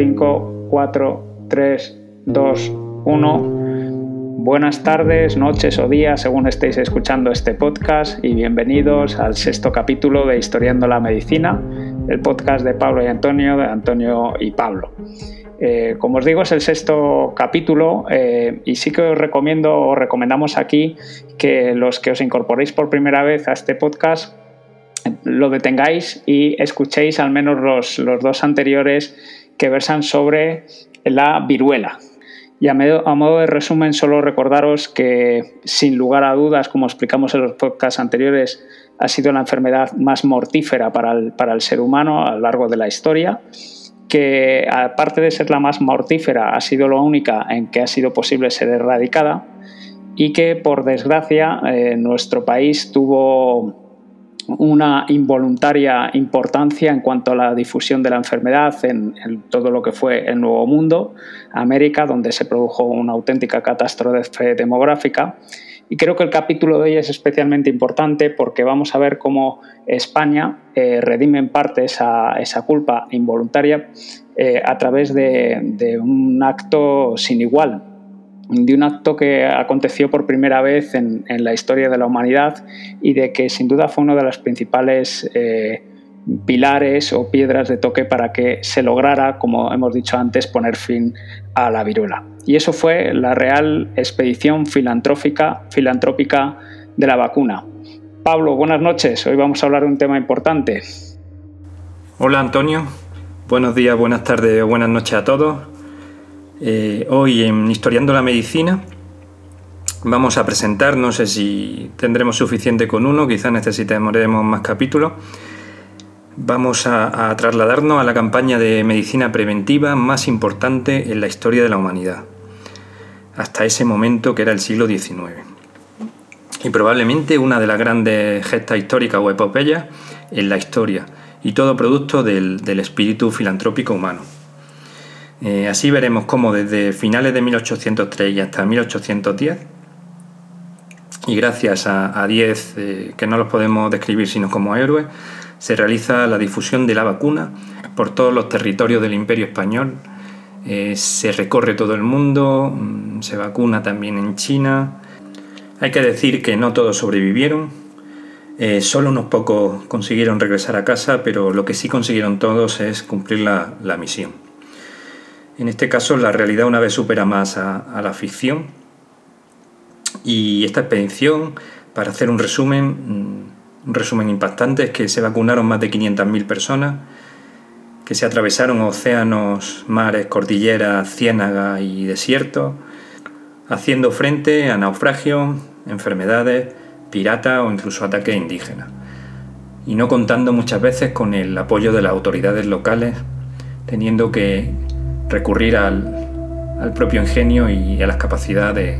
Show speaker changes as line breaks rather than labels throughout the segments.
5, 4, 3, 2, 1. Buenas tardes, noches o días según estéis escuchando este podcast y bienvenidos al sexto capítulo de Historiando la Medicina, el podcast de Pablo y Antonio, de Antonio y Pablo. Eh, como os digo, es el sexto capítulo eh, y sí que os recomiendo o recomendamos aquí que los que os incorporéis por primera vez a este podcast lo detengáis y escuchéis al menos los, los dos anteriores que versan sobre la viruela. Y a, modo de resumen, solo recordaros que, sin lugar a dudas, como explicamos en los podcasts anteriores, ha sido la enfermedad más mortífera para el, ser humano a lo largo de la historia que aparte de ser la más mortífera, ha sido la única en que ha sido posible ser erradicada y que por desgracia eh, nuestro país tuvo una involuntaria importancia en cuanto a la difusión de la enfermedad en, todo lo que fue el Nuevo Mundo, América, donde se produjo una auténtica catástrofe demográfica. Y creo que el capítulo de hoy es especialmente importante porque vamos a ver cómo España eh, redime en parte esa, culpa involuntaria eh, a través de un acto sin igual, de un acto que aconteció por primera vez en, la historia de la humanidad y de que sin duda fue uno de los principales eh, pilares o piedras de toque para que se lograra, como hemos dicho antes, poner fin a la viruela. Y eso fue la real expedición filantrópica, filantrópica de la vacuna. Pablo, buenas noches. Hoy vamos a hablar de un tema importante.
Hola Antonio, buenos días, buenas tardes buenas noches a todos. Eh, hoy en Historiando la Medicina vamos a presentar, no sé si tendremos suficiente con uno, quizás necesitaremos más capítulos. Vamos a, trasladarnos a la campaña de medicina preventiva más importante en la historia de la humanidad, hasta ese momento que era el siglo XIX. Y probablemente una de las grandes gestas históricas o epopeyas en la historia, y todo producto del espíritu filantrópico humano. Eh, así veremos cómo desde finales de 1803 y hasta 1810, y gracias a 10 eh, que no los podemos describir sino como héroes, se realiza la difusión de la vacuna por todos los territorios del Imperio Español. Eh, se recorre todo el mundo, mm, se vacuna también en China. Hay que decir que no todos sobrevivieron, solo unos pocos consiguieron regresar a casa, pero lo que sí consiguieron todos es cumplir la misión. En este caso, la realidad una vez supera más a, la ficción. Y esta expedición, para hacer un resumen, mm, un resumen impactante, es que se vacunaron más de 500.000 personas, que se atravesaron océanos, mares, cordilleras, ciénagas y desiertos, haciendo frente a naufragios, enfermedades, piratas o incluso ataques indígenas. Y no contando muchas veces con el apoyo de las autoridades locales, teniendo que recurrir al, propio ingenio y a las capacidades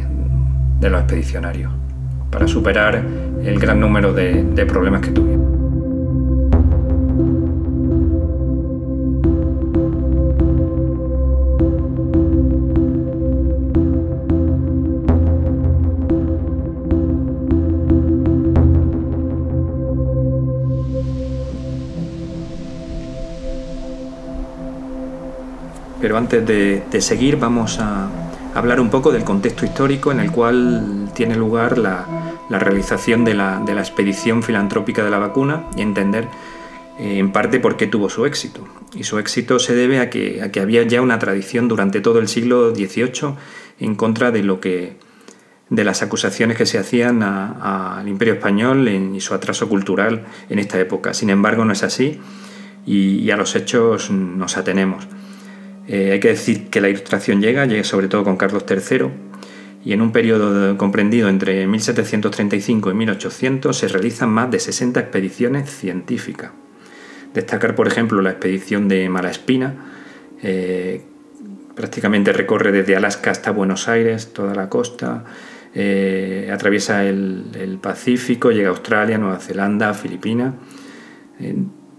de, los expedicionarios para superar el gran número de, de problemas que tuvieron. Pero antes de, seguir vamos a hablar un poco del contexto histórico en el cual tiene lugar la, realización de la, expedición filantrópica de la vacuna y entender eh, en parte por qué tuvo su éxito. Y su éxito se debe a que, había ya una tradición durante todo el siglo XVIII en contra de lo que de las acusaciones que se hacían al Imperio Español y su atraso cultural en esta época. Sin embargo, no es así y a los hechos nos atenemos. Eh, hay que decir que la ilustración llega, llega sobre todo con Carlos III, y en un periodo comprendido entre 1735 y 1800 se realizan más de 60 expediciones científicas. Destacar, por ejemplo, la expedición de Malaspina, eh, prácticamente recorre desde Alaska hasta Buenos Aires, toda la costa, eh, atraviesa el, Pacífico, llega a Australia, Nueva Zelanda, Filipinas.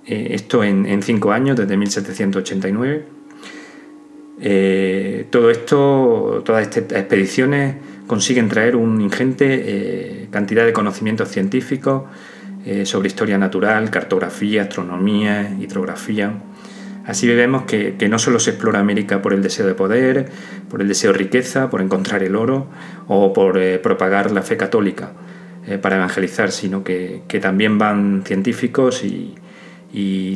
esto en, en cinco años, desde 1789 eh, todo esto, todas estas expediciones consiguen traer una ingente eh, cantidad de conocimientos científicos eh, sobre historia natural, cartografía, astronomía, hidrografía. Así vemos que, no solo se explora América por el deseo de poder, por el deseo de riqueza, por encontrar el oro o por propagar la fe católica para evangelizar, sino que, también van científicos y,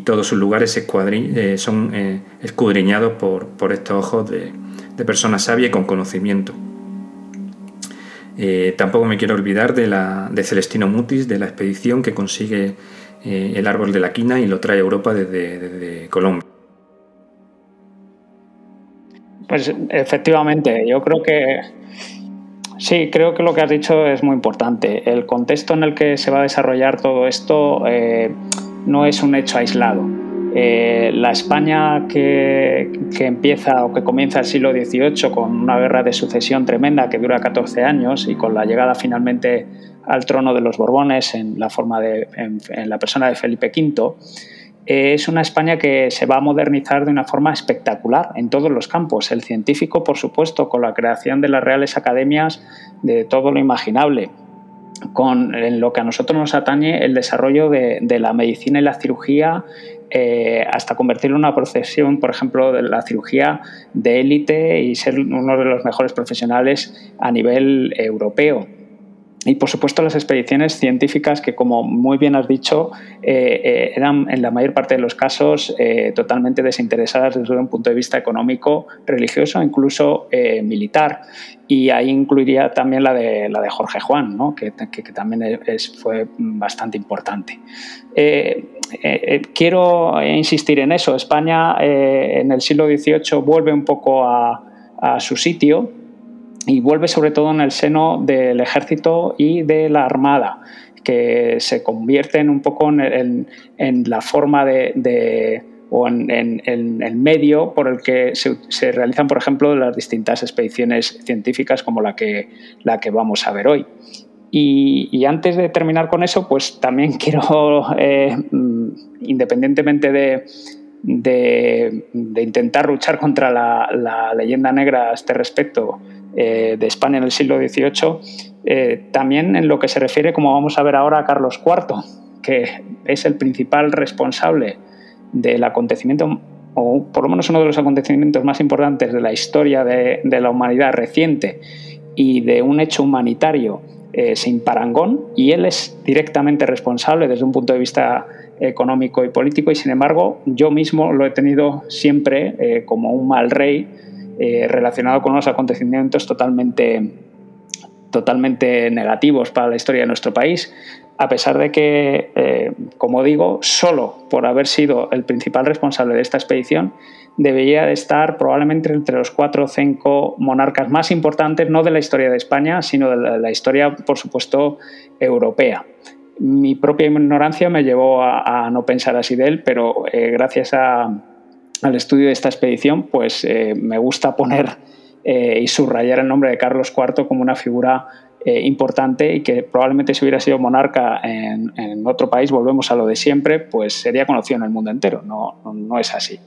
todos sus lugares eh, son escudriñados por, estos ojos de, personas sabias y con conocimiento. tampoco me quiero olvidar de, Celestino Mutis, de la expedición que consigue el árbol de la quina y lo trae a Europa desde Colombia.
Pues efectivamente, yo creo que sí, creo que lo que has dicho es muy importante. El contexto en el que se va a desarrollar todo esto eh, no es un hecho aislado. Eh, la España que, empieza o que comienza el siglo XVIII con una guerra de sucesión tremenda que dura 14 años y con la llegada finalmente al trono de los Borbones en la, forma de, en la persona de Felipe V, es una España que se va a modernizar de una forma espectacular en todos los campos. El científico, por supuesto, con la creación de las reales academias de todo lo imaginable. Con en lo que a nosotros nos atañe el desarrollo de, la medicina y la cirugía eh, hasta convertirlo en una profesión, por ejemplo, de la cirugía de élite y ser uno de los mejores profesionales a nivel europeo y por supuesto las expediciones científicas que, como muy bien has dicho, eh, eh, eran en la mayor parte de los casos eh, totalmente desinteresadas desde un punto de vista económico, religioso, incluso militar. Y ahí incluiría también la de, la de Jorge Juan, ¿no? que, que, también fue bastante importante. quiero insistir en eso. España en el siglo XVIII vuelve un poco a su sitio y vuelve sobre todo en el seno del ejército y de la armada, que se convierten un poco en, la forma de, o en, el medio por el que se, realizan, por ejemplo, las distintas expediciones científicas como la que, la que vamos a ver hoy. Y, antes de terminar con eso, pues también quiero, eh, mm, independientemente de, de, intentar luchar contra la, la, leyenda negra a este respecto, eh, de España en el siglo XVIII, eh, también en lo que se refiere, como vamos a ver ahora, a Carlos IV, que es el principal responsable del acontecimiento, o por lo menos uno de los acontecimientos más importantes de la historia de, la humanidad reciente y de un hecho humanitario eh, sin parangón, y él es directamente responsable desde un punto de vista económico y político, y sin embargo yo mismo lo he tenido siempre como un mal rey eh, relacionado con unos acontecimientos totalmente, totalmente negativos para la historia de nuestro país, a pesar de que, eh, como digo, solo por haber sido el principal responsable de esta expedición, debería de estar probablemente entre los cuatro o cinco monarcas más importantes, no de la historia de España, sino de la, historia, por supuesto, europea. Mi propia ignorancia me llevó a, no pensar así de él, pero eh, gracias a, al estudio de esta expedición, pues eh, me gusta poner eh, y subrayar el nombre de Carlos IV como una figura eh, importante y que probablemente si hubiera sido monarca en, otro país, volvemos a lo de siempre, pues sería conocido en el mundo entero. No, no, es así.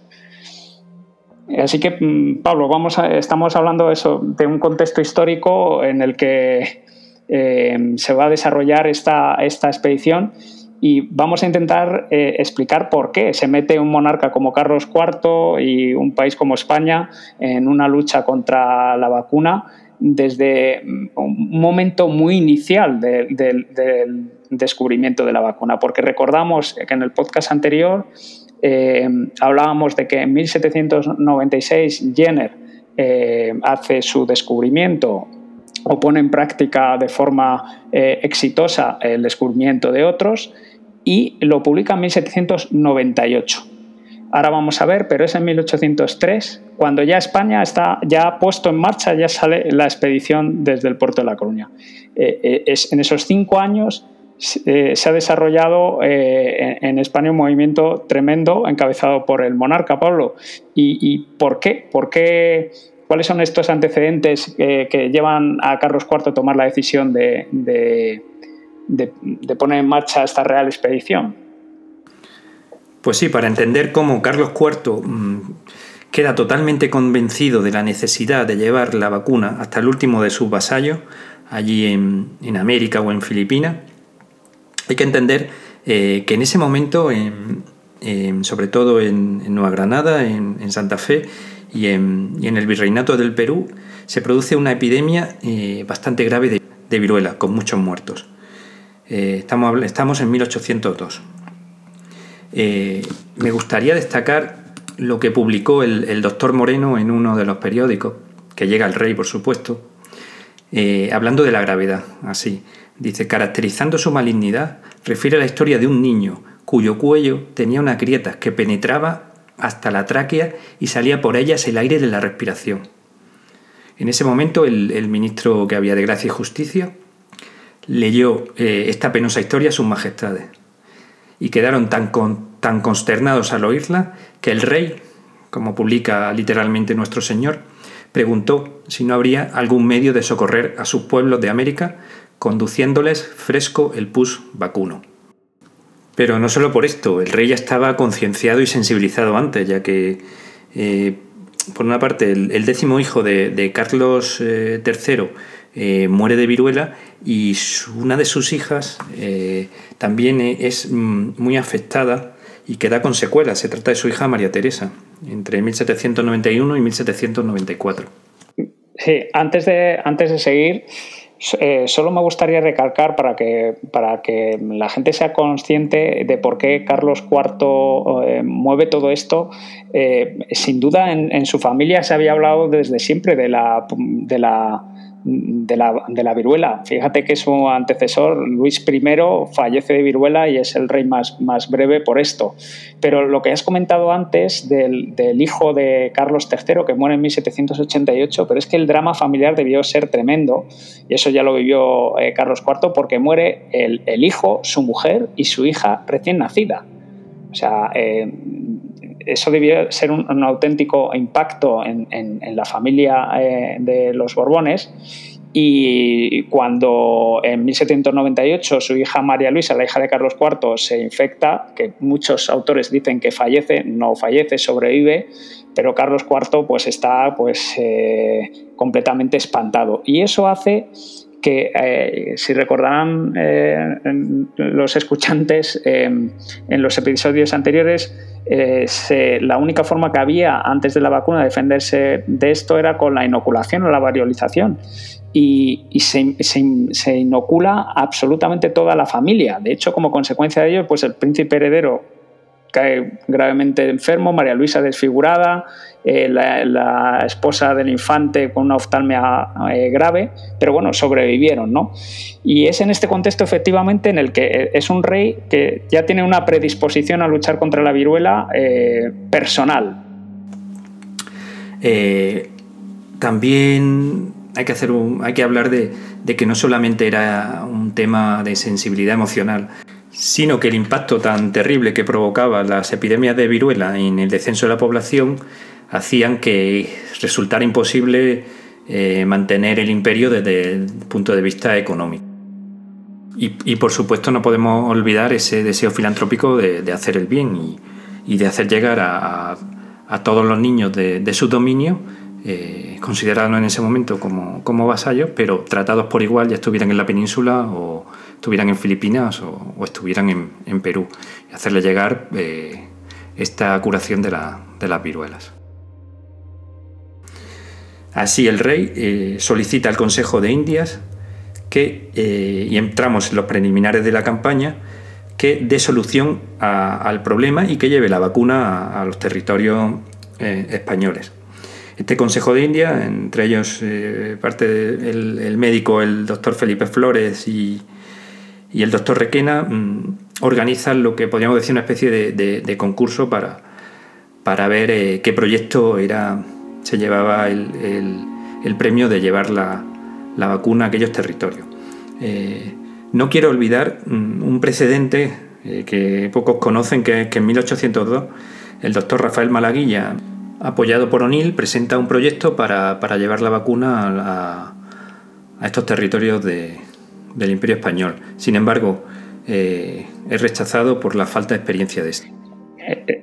Así que, mm, Pablo, vamos estamos hablando de, eso, de un contexto histórico en el que se va a desarrollar esta, esta expedición y vamos a intentar eh, explicar por qué. Se mete un monarca como Carlos IV y un país como España en una lucha contra la vacuna desde un momento muy inicial del descubrimiento de la vacuna, porque recordamos que en el podcast anterior eh, hablábamos de que en 1796 Jenner eh, hace su descubrimiento o pone en práctica de forma exitosa el descubrimiento de otros y lo publica en 1798. Ahora vamos a ver, pero es en 1803, cuando ya España está ya puesto en marcha, ya sale la expedición desde el puerto de La Coruña. Eh, eh, es, en esos cinco años eh, se ha desarrollado en, España un movimiento tremendo encabezado por el monarca Pablo. ¿Y, por qué? ¿Por qué? ¿Cuáles son estos antecedentes que llevan a Carlos IV a tomar la decisión de de, poner en marcha esta real expedición.
Pues sí, para entender cómo Carlos IV mm, queda totalmente convencido de la necesidad de llevar la vacuna hasta el último de sus vasallos, allí en, América o en Filipinas, hay que entender eh, que en ese momento sobre todo en, Nueva Granada, en, Santa Fe y en, el Virreinato del Perú, se produce una epidemia eh, bastante grave de, viruela, con muchos muertos. Eh, estamos, estamos, en 1802. Eh, me gustaría destacar lo que publicó el, doctor Moreno en uno de los periódicos, que llega al rey, por supuesto, hablando de la gravedad, así. Dice, caracterizando su malignidad, refiere la historia de un niño cuyo cuello tenía una grieta que penetraba hasta la tráquea y salía por ellas el aire de la respiración. En ese momento el, ministro que había de Gracia y Justicia leyó eh, esta penosa historia a sus majestades y quedaron tan, tan consternados al oírla que el rey, como publica literalmente nuestro Señor, preguntó si no habría algún medio de socorrer a sus pueblos de América conduciéndoles fresco el pus vacuno. Pero no solo por esto, el rey ya estaba concienciado y sensibilizado antes, ya que, eh, por una parte, el, décimo hijo de, Carlos III eh, eh, muere de viruela y una de sus hijas también es mm, muy afectada y queda con secuelas. Se trata de su hija María Teresa, entre 1791 y 1794.
Sí, antes de, antes de seguir, eh, solo me gustaría recalcar para que, para que la gente sea consciente de por qué Carlos IV eh, mueve todo esto. Eh, sin duda, en, en, su familia se había hablado desde siempre de la, de la de la, de la, viruela. Fíjate que su antecesor, Luis I, fallece de viruela y es el rey más, más breve por esto. Pero lo que has comentado antes del, del, hijo de Carlos III, que muere en 1788, pero es que el drama familiar debió ser tremendo, y eso ya lo vivió eh, Carlos IV, porque muere el, el, hijo, su mujer y su hija recién nacida. O sea, eh, eso debió ser un, auténtico impacto en, la familia eh, de los Borbones. Y cuando en 1798 su hija María Luisa, la hija de Carlos IV, se infecta, que muchos autores dicen que fallece, no fallece, sobrevive, pero Carlos IV pues está pues, eh, completamente espantado. Y eso hace que, eh, si recordarán los escuchantes en los episodios anteriores, eh, la única forma que había antes de la vacuna de defenderse de esto era con la inoculación o la variolización. Y, se, inocula absolutamente toda la familia. De hecho, como consecuencia de ello, pues el príncipe heredero cae gravemente enfermo, María Luisa desfigurada, eh, la, esposa del infante con una oftalmia eh, grave, pero bueno, sobrevivieron, ¿no? Y es en este contexto efectivamente en el que eh, es un rey que ya tiene una predisposición a luchar contra la viruela personal.
también hay que, hacer hay que hablar de, de que no solamente era un tema de sensibilidad emocional, sino que el impacto tan terrible que provocaba las epidemias de viruela en el descenso de la población hacían que resultara imposible eh, mantener el imperio desde el punto de vista económico. Y, por supuesto no podemos olvidar ese deseo filantrópico de, hacer el bien y, de hacer llegar a, todos los niños de, su dominio, eh, considerados en ese momento como, como vasallos, pero tratados por igual, ya estuvieran en la península o estuvieran en Filipinas o, estuvieran en, Perú, y hacerle llegar eh, esta curación de, las viruelas. Así el rey eh, solicita al Consejo de Indias que, eh, y entramos en los preliminares de la campaña, que dé solución al problema y que lleve la vacuna a, los territorios españoles. Este Consejo de Indias, entre ellos parte del médico, el doctor Felipe Flores y, y el doctor Requena mm, organiza lo que podríamos decir una especie de, concurso para, para ver eh, qué proyecto era, se llevaba el, premio de llevar la, vacuna a aquellos territorios. Eh, no quiero olvidar mm, un precedente eh, que pocos conocen, que es que en 1802 el doctor Rafael Malaguilla, apoyado por O'Neill, presenta un proyecto para, llevar la vacuna a estos territorios de, del Imperio Español. Sin embargo, eh, es rechazado por la falta de experiencia de este.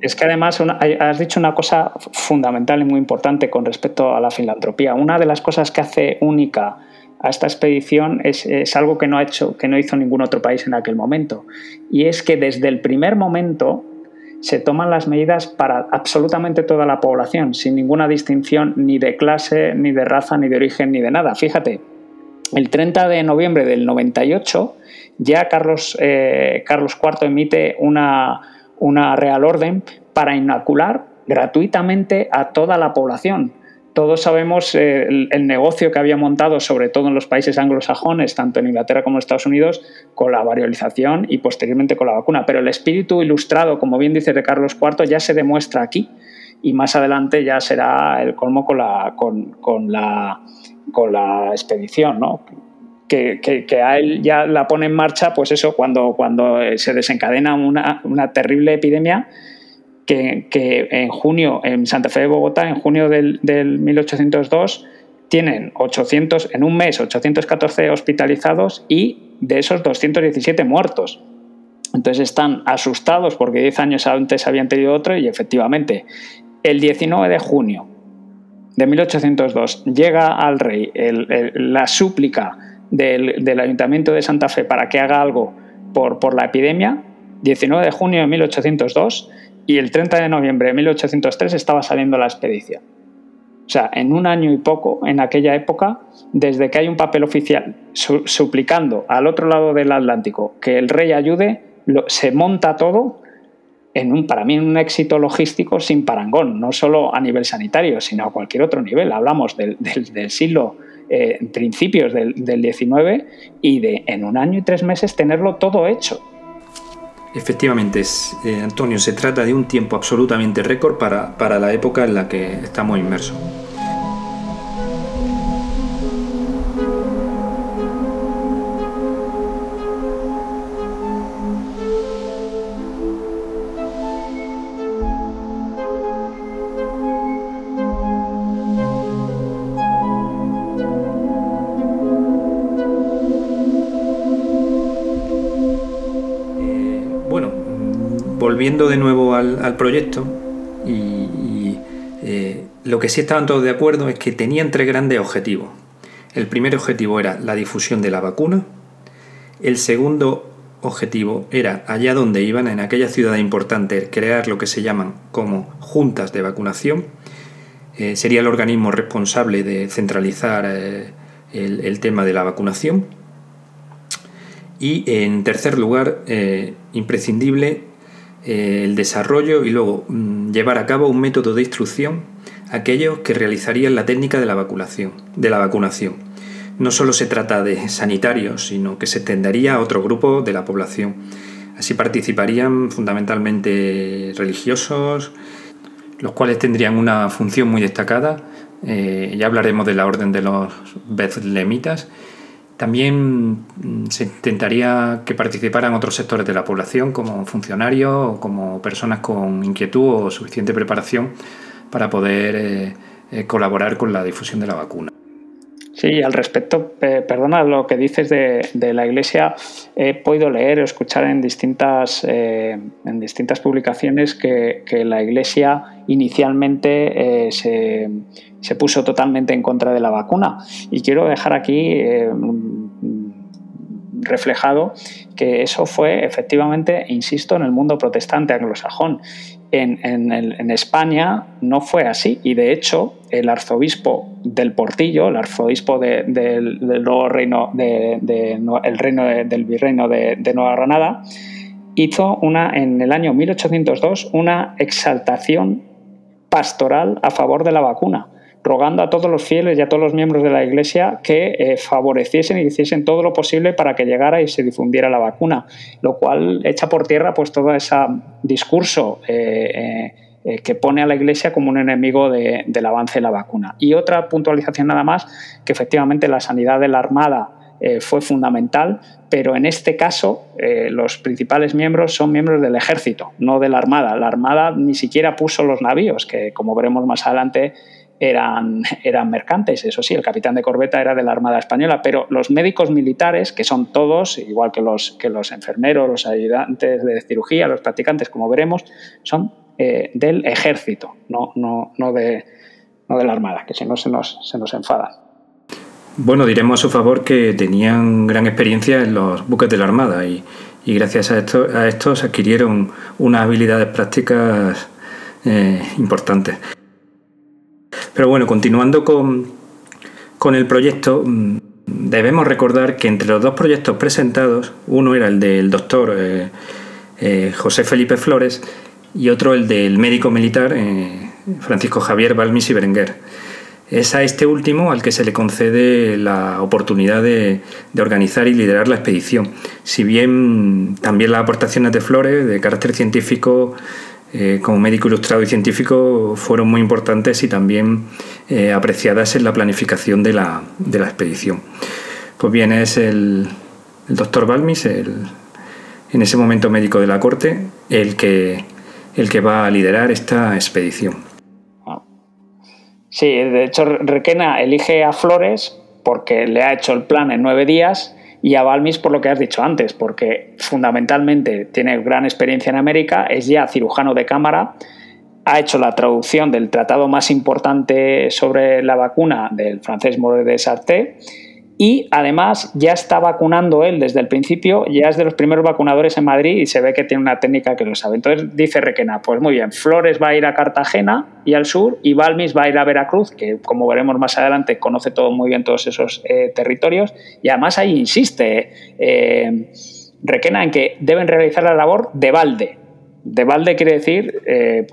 Es que además has dicho una cosa fundamental y muy importante con respecto a la filantropía. Una de las cosas que hace única a esta expedición es, es, algo que no ha hecho, que no hizo ningún otro país en aquel momento. Y es que desde el primer momento se toman las medidas para absolutamente toda la población, sin ninguna distinción ni de clase, ni de raza, ni de origen, ni de nada. Fíjate, el 30 de noviembre del 98 ya Carlos, eh, Carlos IV emite una, una real orden para inocular gratuitamente a toda la población todos sabemos eh, el, negocio que había montado, sobre todo en los países anglosajones, tanto en Inglaterra como en Estados Unidos, con la variolización y posteriormente con la vacuna. Pero el espíritu ilustrado, como bien dice de Carlos IV, ya se demuestra aquí y más adelante ya será el colmo con la, con, la, con la expedición, ¿no? Que, a él ya la pone en marcha, pues eso, cuando, cuando se desencadena una, una terrible epidemia que, en junio, en Santa Fe de Bogotá, en junio del, 1802, tienen 800, en un mes 814 hospitalizados y de esos 217 muertos. Entonces están asustados porque 10 años antes habían tenido otro y efectivamente el 19 de junio de 1802 llega al rey la súplica del, del, Ayuntamiento de Santa Fe para que haga algo por, por la epidemia. 19 de junio de 1802 y el 30 de noviembre de 1803 estaba saliendo la expedición. O sea, en un año y poco, en aquella época, desde que hay un papel oficial suplicando al otro lado del Atlántico que el rey ayude, se monta todo en un, para mí, un éxito logístico sin parangón, no solo a nivel sanitario, sino a cualquier otro nivel. Hablamos del, siglo, eh, principios del, del 19 y de en un año y tres meses tenerlo todo hecho.
Efectivamente, eh, Antonio, se trata de un tiempo absolutamente récord para, para la época en la que estamos inmersos. Volviendo de nuevo al, proyecto, y, eh, lo que sí estaban todos de acuerdo es que tenían tres grandes objetivos. El primer objetivo era la difusión de la vacuna, el segundo objetivo era, allá donde iban, en aquella ciudad importante, crear lo que se llaman como juntas de vacunación. Eh, sería el organismo responsable de centralizar eh, el, tema de la vacunación. Y en tercer lugar, imprescindible eh, el desarrollo y luego mm, llevar a cabo un método de instrucción a aquellos que realizarían la técnica de la vacunación. De la vacunación. No solo se trata de sanitarios, sino que se extendería a otro grupo de la población. Así participarían fundamentalmente religiosos, los cuales tendrían una función muy destacada. Eh, ya hablaremos de la orden de los Bethlemitas también mm, se intentaría que participaran otros sectores de la población, como funcionarios o como personas con inquietud o suficiente preparación para poder eh, eh, colaborar con la difusión de la vacuna.
Sí, al respecto, perdona lo que dices de, la Iglesia, he podido leer o escuchar en distintas, eh, en distintas publicaciones que, la Iglesia inicialmente se, se, puso totalmente en contra de la vacuna. Y quiero dejar aquí reflejado que eso fue efectivamente, insisto, en el mundo protestante anglosajón. En, España no fue así y de hecho el arzobispo del Portillo, el arzobispo del nuevo reino, de, el reino del virreino de, Nueva Granada, hizo una, en el año 1802 una exaltación pastoral a favor de la vacuna rogando a todos los fieles y a todos los miembros de la Iglesia que eh, favoreciesen y hiciesen todo lo posible para que llegara y se difundiera la vacuna, lo cual echa por tierra pues todo ese discurso eh, eh, que pone a la Iglesia como un enemigo del avance de la vacuna. Y otra puntualización nada más, que efectivamente la sanidad de la Armada fue fundamental, pero en este caso los principales miembros son miembros del ejército, no de la Armada. La Armada ni siquiera puso los navíos, que como veremos más adelante eran, eran mercantes, eso sí, el capitán de corbeta era de la Armada Española, pero los médicos militares, que son todos, igual que los, que los enfermeros, los ayudantes de cirugía, los practicantes, como veremos, son eh, del ejército, no, no, no, de, no de la Armada, que si no se nos, se nos enfadan.
Bueno, diremos a su favor que tenían gran experiencia en los buques de la Armada y, y gracias a, esto, a estos adquirieron unas habilidades prácticas eh, importantes. Pero bueno, continuando con, con el proyecto, mm, debemos recordar que entre los dos proyectos presentados, uno era el del doctor eh, eh, José Felipe Flores y otro el del médico militar Francisco Javier Balmis y Berenguer. Es a este último al que se le concede la oportunidad de, organizar y liderar la expedición. Si bien también las aportaciones de Flores, de carácter científico, eh, como médico ilustrado y científico, fueron muy importantes y también eh, apreciadas en la planificación de la, expedición. Pues bien, es el, doctor Balmis, en ese momento médico de la corte, el que, el que va a liderar esta expedición.
Sí, de hecho Requena elige a Flores porque le ha hecho el plan en nueve días y a Balmis por lo que has dicho antes, porque fundamentalmente tiene gran experiencia en América, es ya cirujano de cámara, ha hecho la traducción del tratado más importante sobre la vacuna del francés More de Sarté y además ya está vacunando él desde el principio, ya es de los primeros vacunadores en Madrid y se ve que tiene una técnica que lo sabe. Entonces dice Requena, pues muy bien, Flores va a ir a Cartagena y al sur y Balmis va a ir a Veracruz, que como veremos más adelante conoce todo muy bien todos esos eh, territorios y además ahí insiste eh, Requena en que deben realizar la labor de balde. De balde quiere decir eh,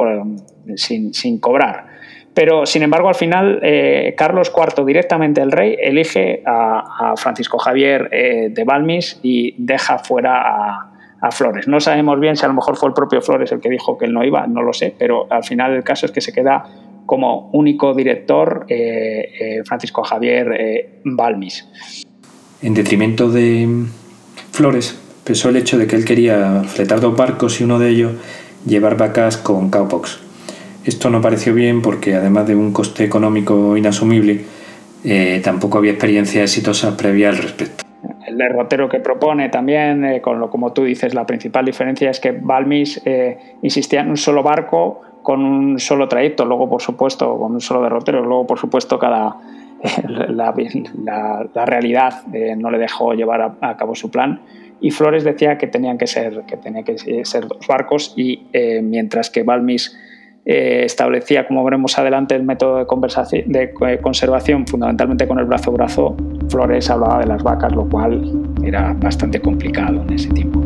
sin, sin cobrar. Pero, sin embargo, al final, eh, Carlos IV, directamente el rey, elige a, Francisco Javier eh, de Balmis y deja fuera a, Flores. No sabemos bien si a lo mejor fue el propio Flores el que dijo que él no iba, no lo sé, pero al final el caso es que se queda como único director eh, Francisco Javier Balmis.
En detrimento de Flores, pesó el hecho de que él quería fletar dos barcos y uno de ellos llevar vacas con cowpox esto no pareció bien porque además de un coste económico inasumible, eh, tampoco había experiencia exitosa previa al respecto.
El derrotero que propone también, eh, con lo como tú dices, la principal diferencia es que Balmis eh, insistía en un solo barco con un solo trayecto, luego por supuesto con un solo derrotero, luego por supuesto cada la, realidad no le dejó llevar a, cabo su plan y Flores decía que tenían que ser que tenía que ser dos barcos y mientras que Balmis eh, establecía, como veremos adelante, el método de, eh, conservación fundamentalmente con el brazo-brazo. Flores hablaba de las vacas, lo cual era bastante complicado en ese tiempo.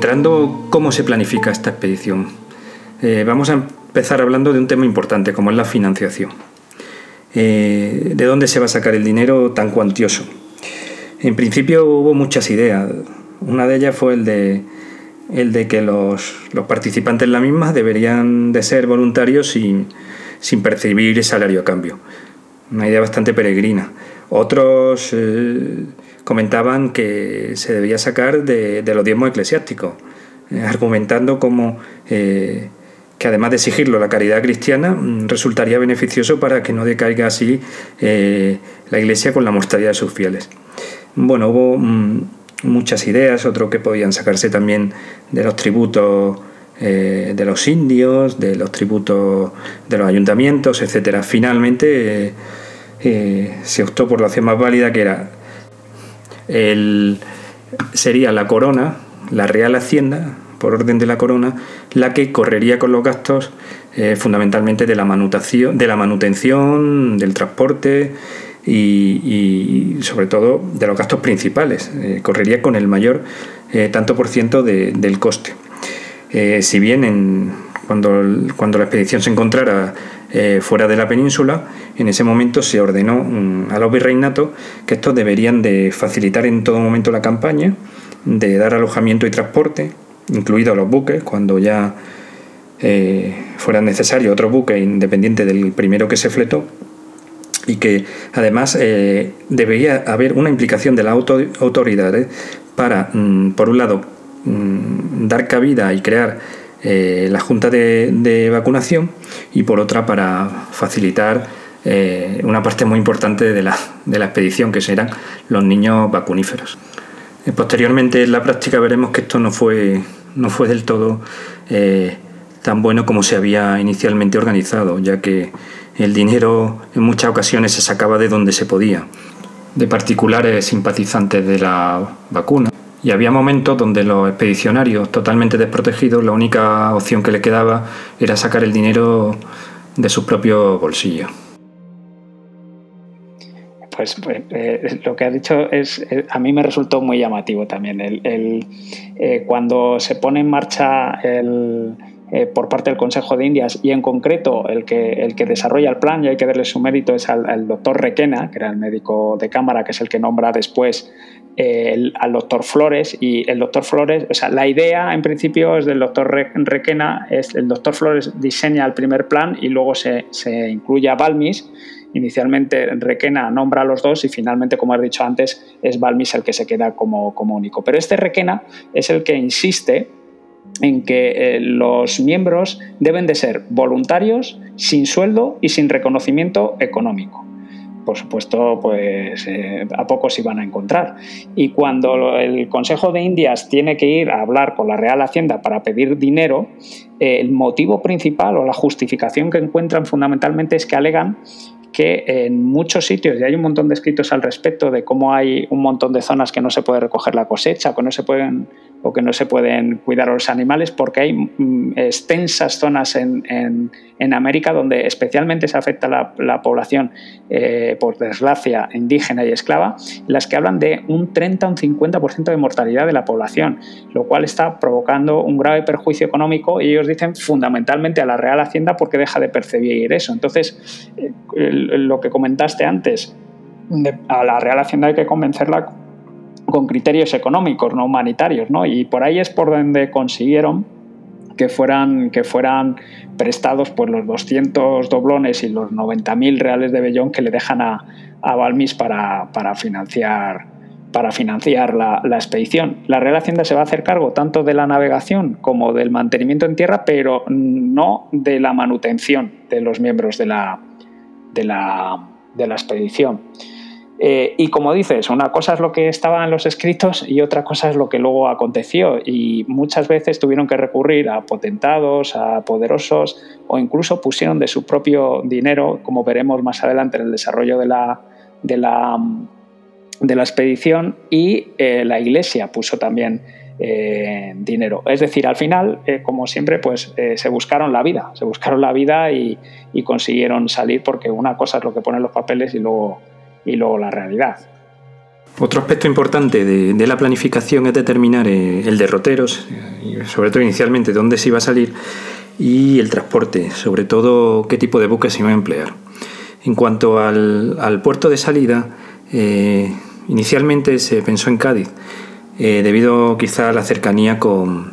Entrando cómo se planifica esta expedición. Eh, vamos a empezar hablando de un tema importante, como es la financiación. Eh, ¿De dónde se va a sacar el dinero tan cuantioso? En principio hubo muchas ideas. Una de ellas fue el de, el de que los, participantes en la misma deberían de ser voluntarios sin, sin percibir salario a cambio. Una idea bastante peregrina. Otros eh, comentaban que se debía sacar de, los diezmos eclesiásticos, eh, argumentando como eh, que además de exigirlo la caridad cristiana, mm, resultaría beneficioso para que no decaiga así la Iglesia con la mortalidad de sus fieles. Bueno, hubo mm, muchas ideas, otro que podían sacarse también de los tributos de los indios, de los tributos de los ayuntamientos, etc. Finalmente se optó por la opción más válida que era el, sería la corona, la Real Hacienda, por orden de la corona, la que correría con los gastos eh, fundamentalmente de la, manutención, de la manutención, del transporte y, sobre todo de los gastos principales. Eh, correría con el mayor eh, tanto por ciento del coste. si bien en, cuando, cuando la expedición se encontrara fuera de la península, en ese momento se ordenó a los virreinatos que estos deberían de facilitar en todo momento la campaña, de dar alojamiento y transporte, incluidos los buques, cuando ya eh, fueran necesarios otros buques independientes del primero que se fletó, y que además eh, debería haber una implicación de las autoridades para, mm, por un lado, mm, dar cabida y crear eh, la Junta de, Vacunación y por otra para facilitar eh, una parte muy importante de la, de la expedición, que serán los niños vacuníferos. posteriormente en la práctica veremos que esto no fue, no fue del todo tan bueno como se había inicialmente organizado, ya que el dinero en muchas ocasiones se sacaba de donde se podía, de particulares simpatizantes de la vacuna. Y había momentos donde los expedicionarios, totalmente desprotegidos, la única opción que le quedaba era sacar el dinero de sus propios bolsillos.
Pues, pues eh, lo que ha dicho es, eh, a mí me resultó muy llamativo también. El, eh, cuando se pone en marcha el, eh, por parte del Consejo de Indias y en concreto el que, el que desarrolla el plan, y hay que darle su mérito, es al, doctor Requena, que era el médico de cámara, que es el que nombra después eh, al doctor Flores y el doctor Flores, o sea, la idea en principio es del doctor Requena, es el doctor Flores diseña el primer plan y luego se, se incluye a Balmis. Inicialmente Requena nombra a los dos y finalmente, como has dicho antes, es Balmis el que se queda como, como único. Pero este Requena es el que insiste en que eh, los miembros deben de ser voluntarios, sin sueldo y sin reconocimiento económico. Por supuesto, pues eh, a se van a encontrar. Y cuando el Consejo de Indias tiene que ir a hablar con la Real Hacienda para pedir dinero, el motivo principal o la justificación que encuentran fundamentalmente es que alegan que en muchos sitios, y hay un montón de escritos al respecto de cómo hay un montón de zonas que no se puede recoger la cosecha, que no se pueden o que no se pueden cuidar a los animales porque hay mm, extensas zonas en, América donde especialmente se afecta la, la población, eh, por desgracia, indígena y esclava, las que hablan de un 30 o un 50% de mortalidad de la población, lo cual está provocando un grave perjuicio económico y ellos dicen fundamentalmente a la Real Hacienda porque deja de percibir eso. Entonces, eh, lo que comentaste antes, a la Real Hacienda hay que convencerla con criterios económicos, no humanitarios, ¿no? Y por ahí es por donde consiguieron que fueran, que fueran prestados pues, los 200 doblones y los 90.000 reales de Bellón que le dejan a, a Balmis para, para financiar, para financiar la, la, expedición. La Real Hacienda se va a hacer cargo tanto de la navegación como del mantenimiento en tierra, pero no de la manutención de los miembros de la, de la, de la expedición. Eh, y como dices, una cosa es lo que estaba en los escritos y otra cosa es lo que luego aconteció. Y muchas veces tuvieron que recurrir a potentados, a poderosos o incluso pusieron de su propio dinero, como veremos más adelante en el desarrollo de la, de la, de la expedición. Y eh, la iglesia puso también eh, dinero. Es decir, al final, como siempre, pues se buscaron la vida, se buscaron la vida y, y consiguieron salir porque una cosa es lo que ponen los papeles y luego y luego la realidad.
Otro aspecto importante de, la planificación es determinar eh, el derrotero, sobre todo inicialmente dónde se iba a salir, y el transporte, sobre todo qué tipo de buques se iba a emplear. En cuanto al, puerto de salida, eh, inicialmente se pensó en Cádiz, eh, debido quizá a la cercanía con,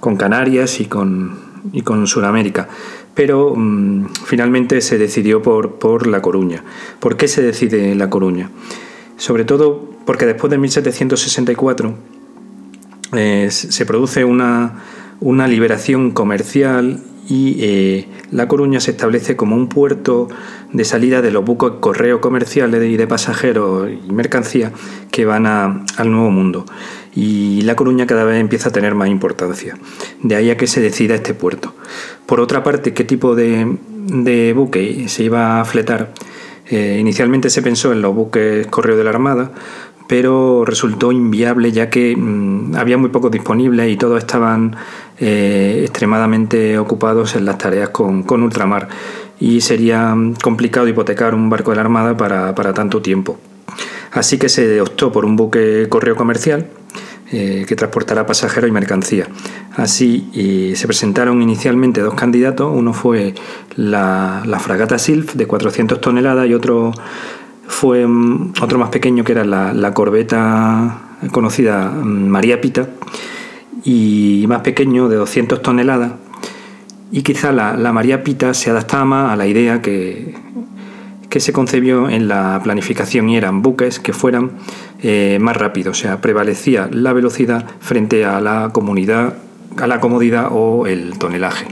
con Canarias y con, y con Sudamérica pero mm, finalmente se decidió por, La Coruña. ¿Por qué se decide La Coruña? Sobre todo porque después de 1764 eh, se produce una, liberación comercial y eh, La Coruña se establece como un puerto de salida de los buques correo comerciales y de pasajeros y mercancía que van al Nuevo Mundo. Y La Coruña cada vez empieza a tener más importancia. De ahí a que se decida este puerto. Por otra parte, ¿qué tipo de, buque se iba a fletar? Eh, inicialmente se pensó en los buques correo de la Armada, pero resultó inviable ya que mm, había muy pocos disponibles y todos estaban eh, extremadamente ocupados en las tareas con, ultramar y sería complicado hipotecar un barco de la Armada para, para tanto tiempo. Así que se optó por un buque correo comercial eh, que transportará pasajeros y mercancía. Así se presentaron inicialmente dos candidatos, uno fue la, fragata Silf de 400 toneladas y otro fue mm, otro más pequeño que era la, corbeta conocida mm, María Pita y más pequeño de 200 toneladas y quizá la, María Pita se adaptaba más a la idea que, que se concebió en la planificación y eran buques que fueran eh, más rápidos, o sea, prevalecía la velocidad frente a la comunidad, a la comodidad o el tonelaje.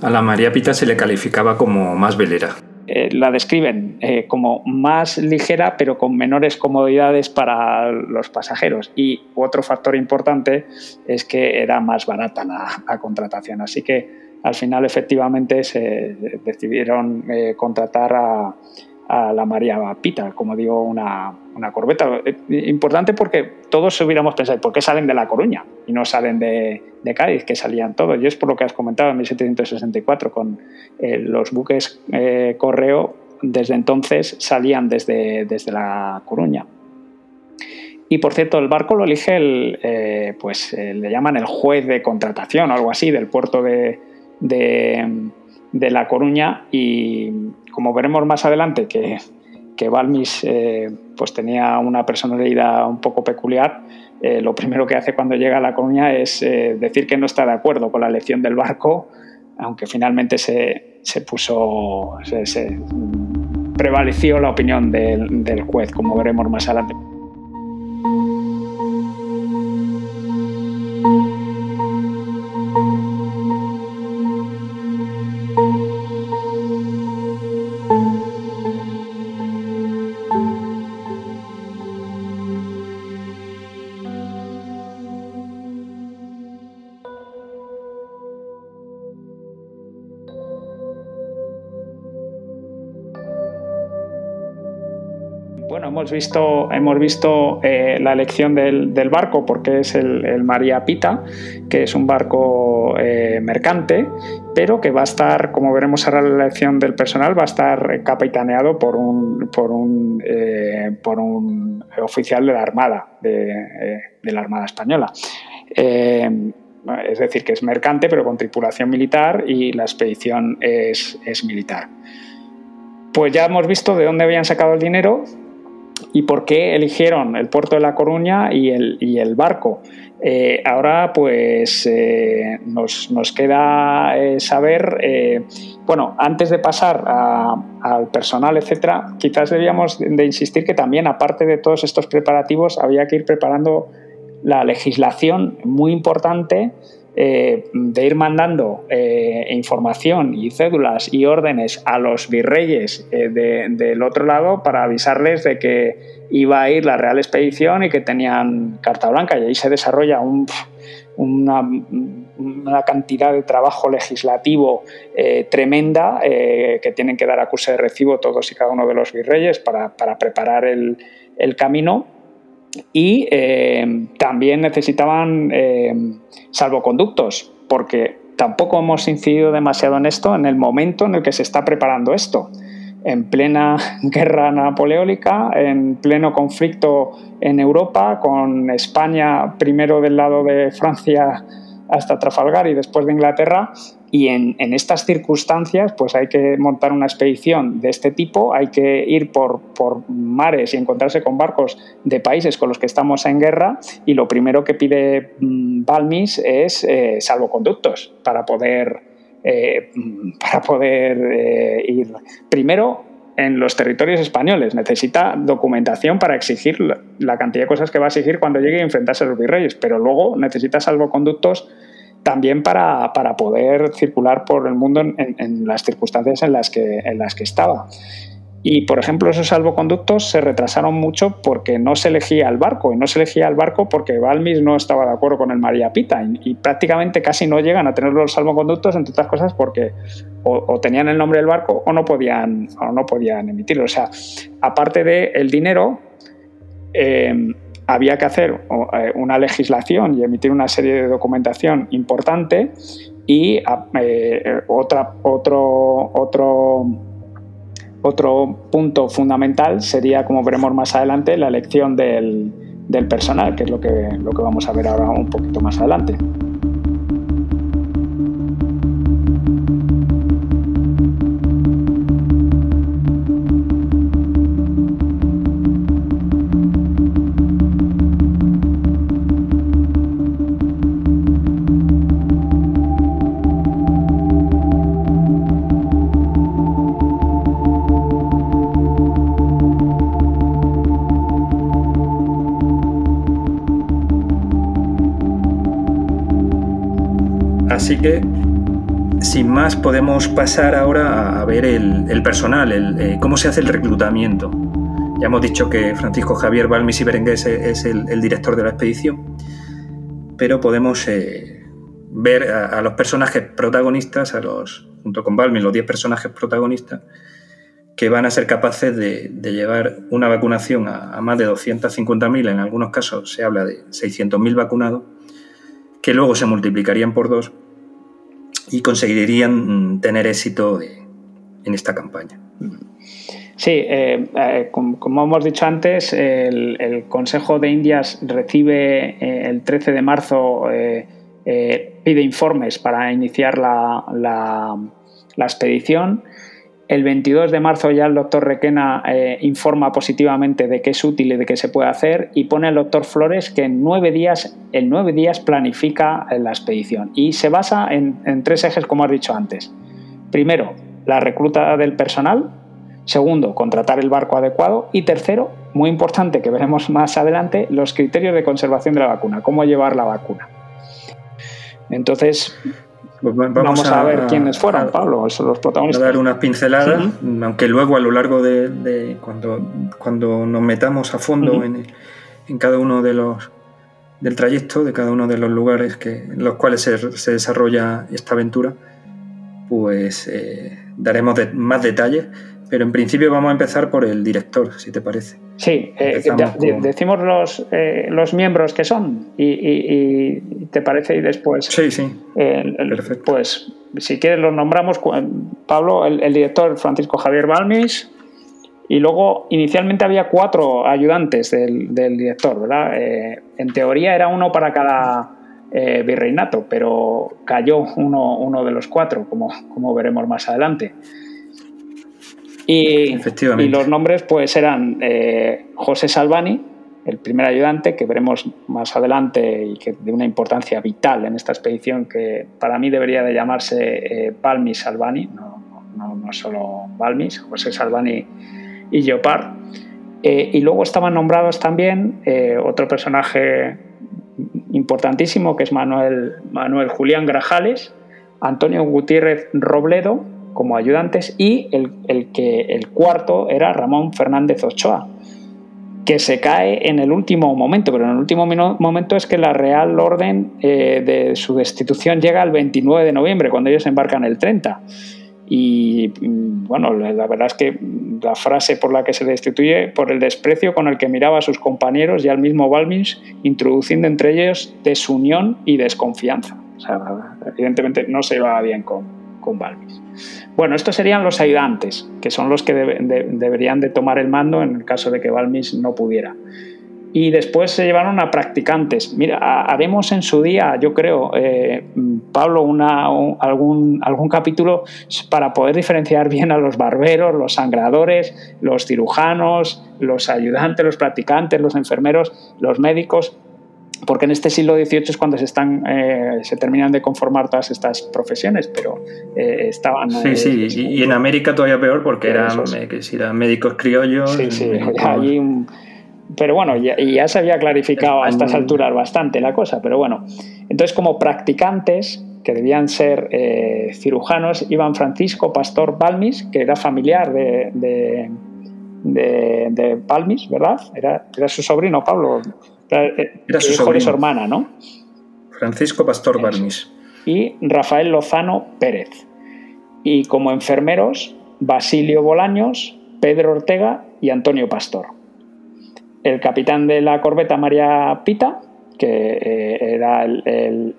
A la María Pita se le calificaba como más velera.
Eh, la describen eh, como más ligera pero con menores comodidades para los pasajeros. Y otro factor importante es que era más barata la, contratación. Así que al final efectivamente se decidieron contratar a, la María Pita, como digo, una, una, corbeta. Importante porque todos hubiéramos pensado, ¿por qué salen de La Coruña y no salen de, de Cádiz, que salían todos? Y es por lo que has comentado en 1764 con eh, los buques eh, correo, desde entonces salían desde, desde La Coruña. Y por cierto, el barco lo elige el, pues le llaman el juez de contratación o algo así del puerto de, de, de La Coruña y como veremos más adelante que, que Balmis eh, pues tenía una personalidad un poco peculiar, eh, lo primero que hace cuando llega a La Coruña es eh, decir que no está de acuerdo con la elección del barco, aunque finalmente se, se puso, prevaleció la opinión del, del juez, como veremos más adelante. Visto, hemos visto eh, la elección del, barco porque es el, María Pita, que es un barco eh, mercante, pero que va a estar, como veremos ahora la elección del personal, va a estar capitaneado por un, eh, oficial de la Armada, de, la Armada Española. es decir, que es mercante, pero con tripulación militar y la expedición es militar. Pues ya hemos visto de dónde habían sacado el dinero, y por qué eligieron el puerto de La Coruña y el, y el barco. Eh, ahora pues eh, nos, nos, queda eh, saber, bueno, antes de pasar al personal, etcétera, quizás debíamos de insistir que también aparte de todos estos preparativos había que ir preparando la legislación muy importante eh, de ir mandando eh, información y cédulas y órdenes a los virreyes eh, del otro lado para avisarles de que iba a ir la Real Expedición y que tenían carta blanca. Y ahí se desarrolla una, cantidad de trabajo legislativo tremenda que tienen que dar acuse de recibo todos y cada uno de los virreyes para, preparar el camino y eh, también necesitaban eh, salvoconductos, porque tampoco hemos incidido demasiado en esto en el momento en el que se está preparando esto. En plena guerra napoleónica, en pleno conflicto en Europa, con España primero del lado de Francia hasta Trafalgar y después de Inglaterra, y en, estas circunstancias, pues hay que montar una expedición de este tipo, hay que ir por, mares y encontrarse con barcos de países con los que estamos en guerra. Y lo primero que pide mm, Balmis es eh, salvoconductos para poder, eh, para poder eh, ir primero en los territorios españoles. Necesita documentación para exigir la cantidad de cosas que va a exigir cuando llegue a enfrentarse a los virreyes, pero luego necesita salvoconductos también para, poder circular por el mundo en, las circunstancias en las, que, en las que estaba. Y, por ejemplo, esos salvoconductos se retrasaron mucho porque no se elegía el barco. Y no se elegía el barco porque Balmis no estaba de acuerdo con el María Pita. Y, prácticamente casi no llegan a tener los salvoconductos, entre otras cosas, porque o, tenían el nombre del barco o no podían, o no podían emitirlo. O sea, aparte del el dinero, eh, había que hacer eh, una legislación y emitir una serie de documentación importante y eh, otra, otro, otro, otro punto fundamental sería, como veremos más adelante, la elección del, personal, que es lo que, lo que vamos a ver ahora un poquito más adelante.
Sin más, podemos pasar ahora a ver el, personal, el, cómo se hace el reclutamiento. Ya hemos dicho que Francisco Javier Balmis y Berenguer es, el, director de la expedición, pero podemos eh, ver a, los personajes protagonistas, a los, junto con Balmis, los 10 personajes protagonistas, que van a ser capaces de, llevar una vacunación a, más de 250.000, en algunos casos se habla de 600.000 vacunados, que luego se multiplicarían por dos y conseguirían mm, tener éxito en esta campaña.
Sí, eh, eh, como, hemos dicho antes, el, Consejo de Indias recibe eh, el 13 de marzo, pide informes para iniciar la, la, expedición. El 22 de marzo ya el doctor Requena informa positivamente de que es útil y de que se puede hacer y pone al doctor Flores que en nueve días, en nueve días planifica la expedición y se basa en, en tres ejes como has dicho antes. Primero, la recluta del personal, Segundo, contratar el barco adecuado. Y tercero, muy importante, que veremos más adelante, los criterios de conservación de la vacuna, cómo llevar la vacuna. Entonces, pues vamos, a, ver quiénes fueron, Pablo, esos los protagonistas.
A dar unas pinceladas, aunque luego a lo largo de, cuando, cuando nos metamos a fondo en, cada uno de los del trayecto, de cada uno de los lugares que, en los cuales se, desarrolla esta aventura, pues eh, daremos más detalles pero en principio vamos a empezar por el director, si te parece.
Sí, eh, decimos los, eh, los miembros que son y, te parece y después.
Sí, sí.
Perfecto. Pues si quieres los nombramos. Pablo, el, director Francisco Javier Balmis. Y luego, inicialmente había cuatro ayudantes del, director, ¿verdad? Eh, en teoría era uno para cada virreinato, pero cayó uno, uno de los cuatro, como, como veremos más adelante. Y, y los nombres pues eran eh, José Salvani, el primer ayudante, que veremos más adelante y que de una importancia vital en esta expedición, que para mí debería de llamarse eh, Balmis Salvani, no, no, no, solo Balmis, José Salvani y Geopard. Eh, y luego estaban nombrados también otro personaje importantísimo, que es Manuel, Manuel Julián Grajales, Antonio Gutiérrez Robledo, como ayudantes y el, que, el cuarto era Ramón Fernández Ochoa, que se cae en el último momento, pero en el último momento es que la Real Orden eh, de su destitución llega el 29 de noviembre, cuando ellos embarcan el 30. Y mm, bueno, la verdad es que la frase por la que se destituye, por el desprecio con el que miraba a sus compañeros y al mismo Balmins, introduciendo entre ellos desunión y desconfianza. Evidentemente no se iba bien con, con Balmis. Bueno, estos serían los ayudantes, que son los que deberían de tomar el mando en el caso de que Balmis no pudiera. Y después se llevaron a practicantes. Mira, haremos en su día, yo creo, eh, Pablo, una, algún, algún capítulo para poder diferenciar bien a los barberos, los sangradores, los cirujanos, los ayudantes, los practicantes, los enfermeros, los médicos, porque en este siglo XVIII es cuando se están eh, se terminan de conformar todas estas profesiones, pero eh, estaban...
Sí, eh, sí, y, en América todavía peor porque eran, eran médicos criollos.
Sí, sí, allí pero bueno, ya, ya, se había clarificado a estas alturas bastante la cosa, pero bueno. Entonces, como practicantes, que debían ser cirujanos, iban Francisco Pastor Balmis, que era familiar de, de, de, Balmis, ¿verdad? Era, era su sobrino, Pablo. Era su hijo de su hermana, ¿no?
Francisco Pastor Balmis.
Y Rafael Lozano Pérez. Y como enfermeros, Basilio Bolaños, Pedro Ortega y Antonio Pastor. El capitán de la corbeta María Pita, que eh, era el,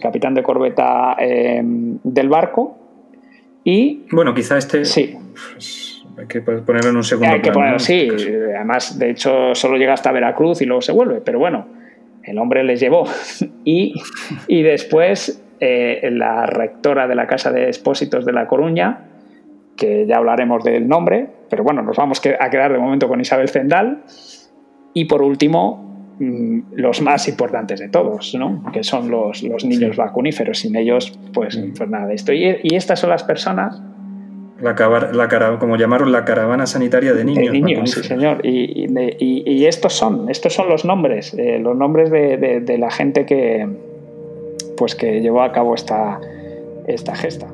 capitán de corbeta em, del barco. Y.
Bueno, quizá este.
Sí.
Pues, hay que ponerlo en un segundo
Hay que ponerlo, sí. Además, de hecho, solo llega hasta Veracruz y luego se vuelve. Pero bueno, el hombre les llevó. y, y después eh, la rectora de la Casa de Expósitos de La Coruña, que ya hablaremos del nombre, pero bueno, nos vamos a quedar de momento con Isabel Zendal. Y por último, mm, los más importantes de todos, ¿no? que son los, los niños vacuníferos. Sin ellos, pues, pues nada de esto. Y, y estas son las personas
la, como llamaron la caravana sanitaria de niños.
De niños, sí, señor. Y, y, estos son, estos son los nombres, eh, los nombres de, de, la gente que, pues que llevó a cabo esta, esta gesta.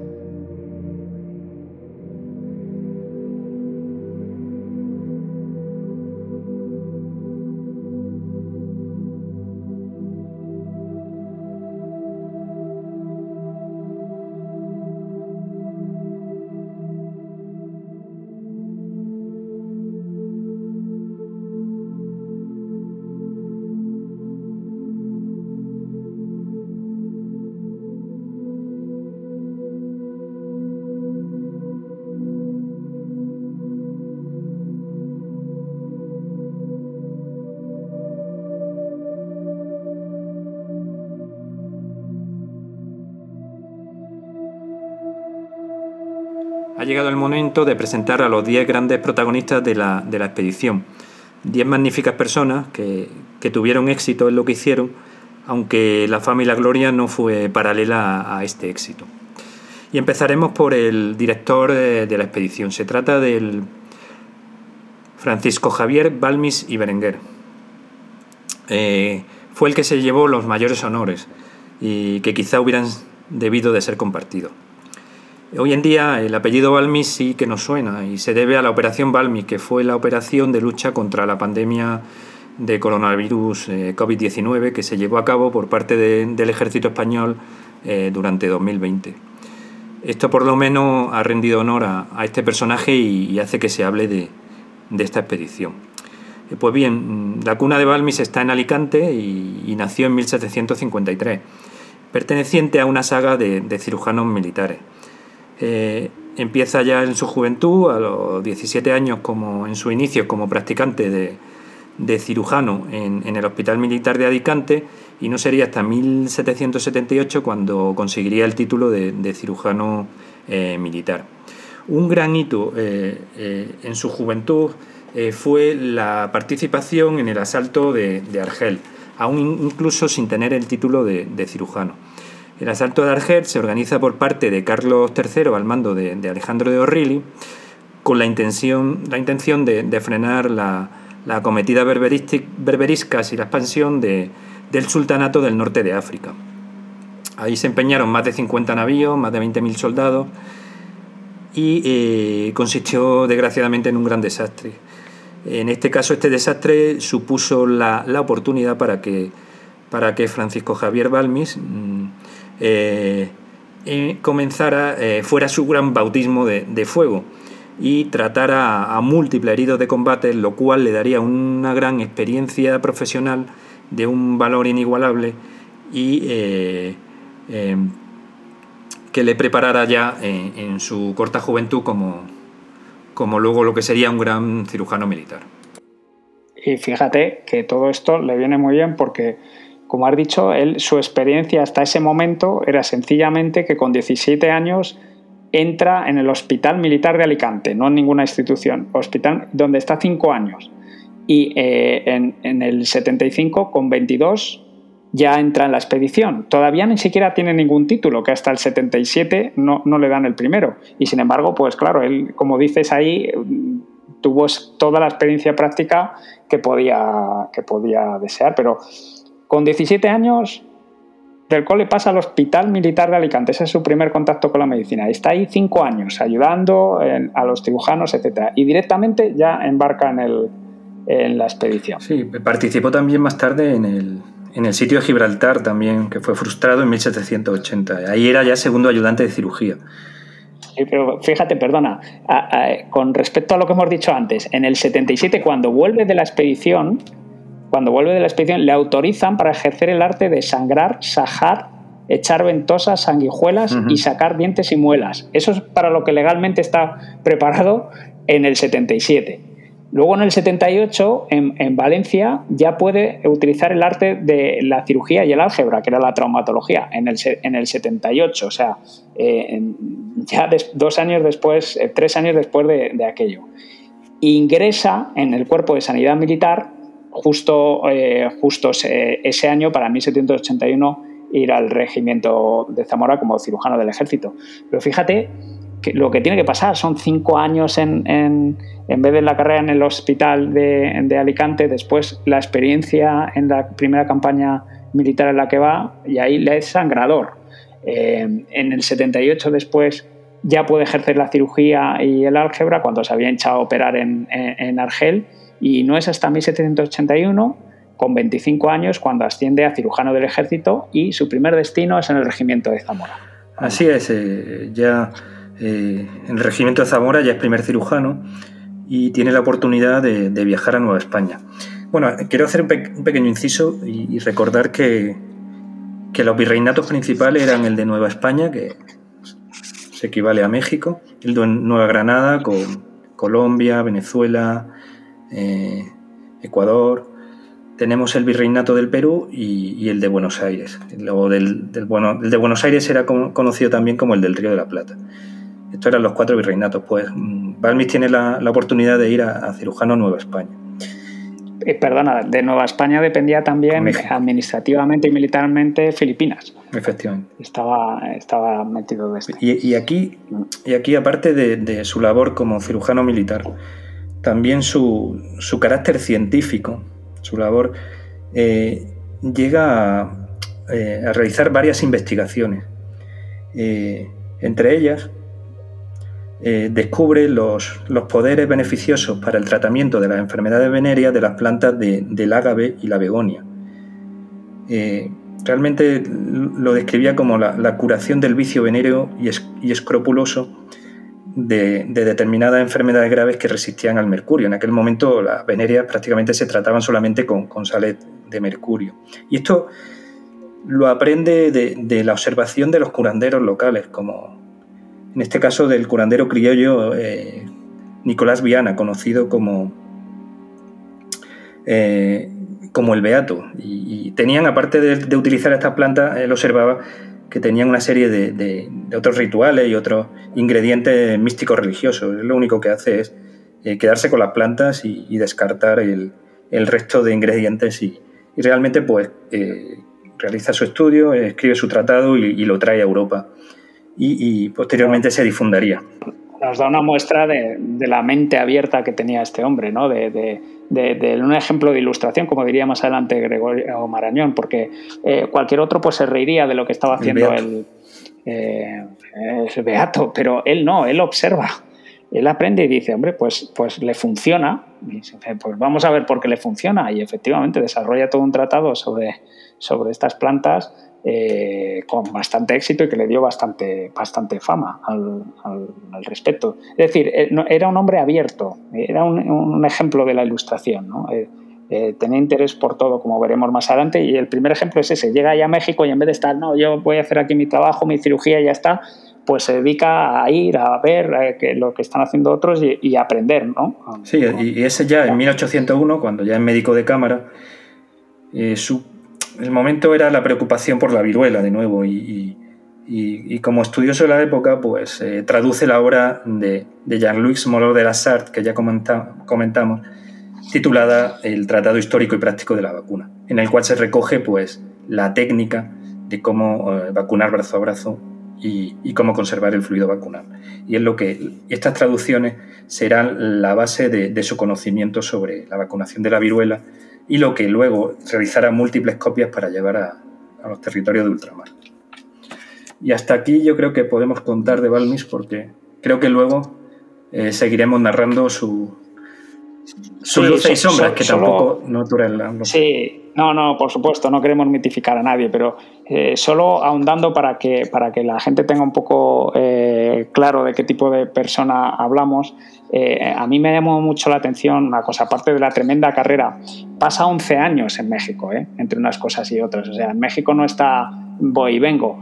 Llegado el momento de presentar a los 10 grandes protagonistas de la, expedición. 10 magníficas personas que, tuvieron éxito en lo que hicieron, aunque la fama y la gloria no fue paralela a, este éxito. Y empezaremos por el director de, la expedición. Se trata del Francisco Javier Balmis y Berenguer. Eh, fue el que se llevó los mayores honores y que quizá hubieran debido de ser compartidos. Hoy en día el apellido Balmi sí que nos suena y se debe a la operación Balmi, que fue la operación de lucha contra la pandemia de coronavirus eh, COVID-19 que se llevó a cabo por parte del ejército español eh, durante 2020. Esto por lo menos ha rendido honor a, este personaje y, hace que se hable de, esta expedición. Eh, pues bien, la cuna de Balmis está en Alicante y, nació en 1753, perteneciente a una saga de cirujanos militares. Eh, empieza ya en su juventud, a los 17 años, como en su inicio como practicante de, cirujano en, el Hospital Militar de Alicante y no sería hasta 1778 cuando conseguiría el título de, cirujano eh, militar. Un gran hito eh, en su juventud fue la participación en el asalto de, Argel, aún incluso sin tener el título de cirujano. El asalto de Argel se organiza por parte de Carlos III al mando de, Alejandro de Orrili con la intención, la intención de, frenar la, la cometida berberiscas y la expansión del sultanato del norte de África. Ahí se empeñaron más de 50 navíos, más de 20.000 soldados y eh, consistió desgraciadamente en un gran desastre. En este caso, este desastre supuso la, oportunidad para que, para que Francisco Javier Balmis mm, eh, comenzara, eh, fuera su gran bautismo de, fuego y tratara a, múltiples heridos de combate, lo cual le daría una gran experiencia profesional de un valor inigualable y eh, em, que le preparara ya en, su corta juventud como, como luego lo que sería un gran cirujano militar.
Y fíjate que todo esto le viene muy bien porque como has dicho, él, su experiencia hasta ese momento era sencillamente que con 17 años entra en el Hospital Militar de Alicante, no en ninguna institución, hospital donde está 5 años. Y eh, en, el 75, con 22, ya entra en la expedición. Todavía ni siquiera tiene ningún título, que hasta el 77 no, no le dan el primero. Y sin embargo, pues claro, él, como dices ahí, tuvo toda la experiencia práctica que podía, que podía desear, pero con 17 años, del cole pasa al Hospital Militar de Alicante. Ese es su primer contacto con la medicina. Está ahí cinco años ayudando a los cirujanos, etc. Y directamente ya embarca en, el, en la expedición.
Sí, participó también más tarde en el, en el sitio de Gibraltar, también, que fue frustrado en 1780. Ahí era ya segundo ayudante de cirugía.
pero fíjate, perdona, con respecto a lo que hemos dicho antes, en el 77, cuando vuelve de la expedición, cuando vuelve de la expedición, le autorizan para ejercer el arte de sangrar, sajar, echar ventosas, sanguijuelas y sacar dientes y muelas. Eso es para lo que legalmente está preparado en el 77. Luego en el 78, en, Valencia, ya puede utilizar el arte de la cirugía y el álgebra, que era la traumatología, en el, en el 78, o sea, eh, ya dos años después, eh, tres años después de, de aquello. Ingresa en el cuerpo de sanidad militar justo, eh, ese, año, para 1781, ir al regimiento de Zamora como cirujano del ejército. Pero fíjate que lo que tiene que pasar son cinco años en, en, vez de la carrera en el hospital de, Alicante, después la experiencia en la primera campaña militar en la que va y ahí le es sangrador. Eh, en el 78 después ya puede ejercer la cirugía y el álgebra cuando se había echado a operar en, en Argel y no es hasta 1781 con 25 años cuando asciende a cirujano del ejército y su primer destino es en el regimiento de Zamora.
Así es, eh, ya eh, en el regimiento de Zamora ya es primer cirujano y tiene la oportunidad de, viajar a Nueva España. Bueno, quiero hacer un, pequeño inciso y, recordar que, que, los virreinatos principales eran el de Nueva España, que se equivale a México, el de Nueva Granada con Colombia, Venezuela, eh, Ecuador, tenemos el virreinato del Perú y, el de Buenos Aires. Luego del, bueno, el de Buenos Aires era conocido también como el del Río de la Plata. Estos eran los cuatro virreinatos. Pues mm, Balmis tiene la, oportunidad de ir a, Cirujano Nueva España.
Eh, perdona, de Nueva España dependía también administrativamente y militarmente Filipinas.
Efectivamente.
Estaba, estaba metido de
y, y, aquí, y aquí, aparte de, su labor como cirujano militar, también su, su carácter científico su labor, eh, llega eh, a, realizar varias investigaciones. Eh, entre ellas, descubre los, poderes beneficiosos para el tratamiento de las enfermedades venéreas de las plantas del ágave y la begonia. realmente lo describía como la, curación del vicio venéreo y escrupuloso de, determinadas enfermedades graves que resistían al mercurio. En aquel momento las venerias prácticamente se trataban solamente con, con sales de mercurio. Y esto lo aprende de, la observación de los curanderos locales, como en este caso del curandero criollo eh, Nicolás Viana, conocido como, eh, como el Beato. Y, tenían, aparte de, utilizar estas plantas, él observaba que tenían una serie de, otros rituales y otros ingredientes místicos religiosos. Lo único que hace es eh, quedarse con las plantas y, descartar el, resto de ingredientes y, realmente pues eh, realiza su estudio, escribe su tratado y, lo trae a Europa. Y, posteriormente se difundaría
nos da una muestra de, la mente abierta que tenía este hombre, ¿no? de, un ejemplo de ilustración, como diría más adelante Gregorio Marañón, porque eh, cualquier otro pues se reiría de lo que estaba haciendo el, eh, Beato, pero él no, él observa. Él aprende y dice, hombre, pues, pues le funciona, pues vamos a ver por qué le funciona. Y efectivamente desarrolla todo un tratado sobre, sobre estas plantas eh, con bastante éxito y que le dio bastante, bastante fama al, respecto. Es decir, eh, era un hombre abierto, era un, ejemplo de la ilustración. Eh, tenía interés por todo, como veremos más adelante, y el primer ejemplo es ese, llega allá a México y en vez de estar, no, yo voy a hacer aquí mi trabajo, mi cirugía y ya está, pues se dedica a ir a ver lo que están haciendo otros y, aprender, ¿no?
Sí, y ese ya en 1801, cuando ya es médico de cámara, su el momento era la preocupación por la viruela de nuevo y, como estudioso de la época, pues eh, traduce la obra de, Jean-Louis Moreau de la Sartre, que ya comentamos, titulada El Tratado Histórico y Práctico de la Vacuna, en el cual se recoge pues, la técnica de cómo eh, vacunar brazo a brazo y, cómo conservar el fluido vacunal. Y es lo que estas traducciones serán la base de su conocimiento sobre la vacunación de la viruela y lo que luego realizará múltiples copias para llevar a, los territorios de ultramar. Y hasta aquí yo creo que podemos contar de Balmis porque creo que luego eh, seguiremos narrando su, sus luces y sombras, que tampoco no duran
Sí, no, no, por supuesto, no queremos mitificar a nadie, pero eh, solo ahondando para que, para que la gente tenga un poco eh, claro de qué tipo de persona hablamos, eh, a mí me llamó mucho la atención una cosa, aparte de la tremenda carrera, pasa 11 años en México, entre unas cosas y otras, o sea, en México no está voy y vengo,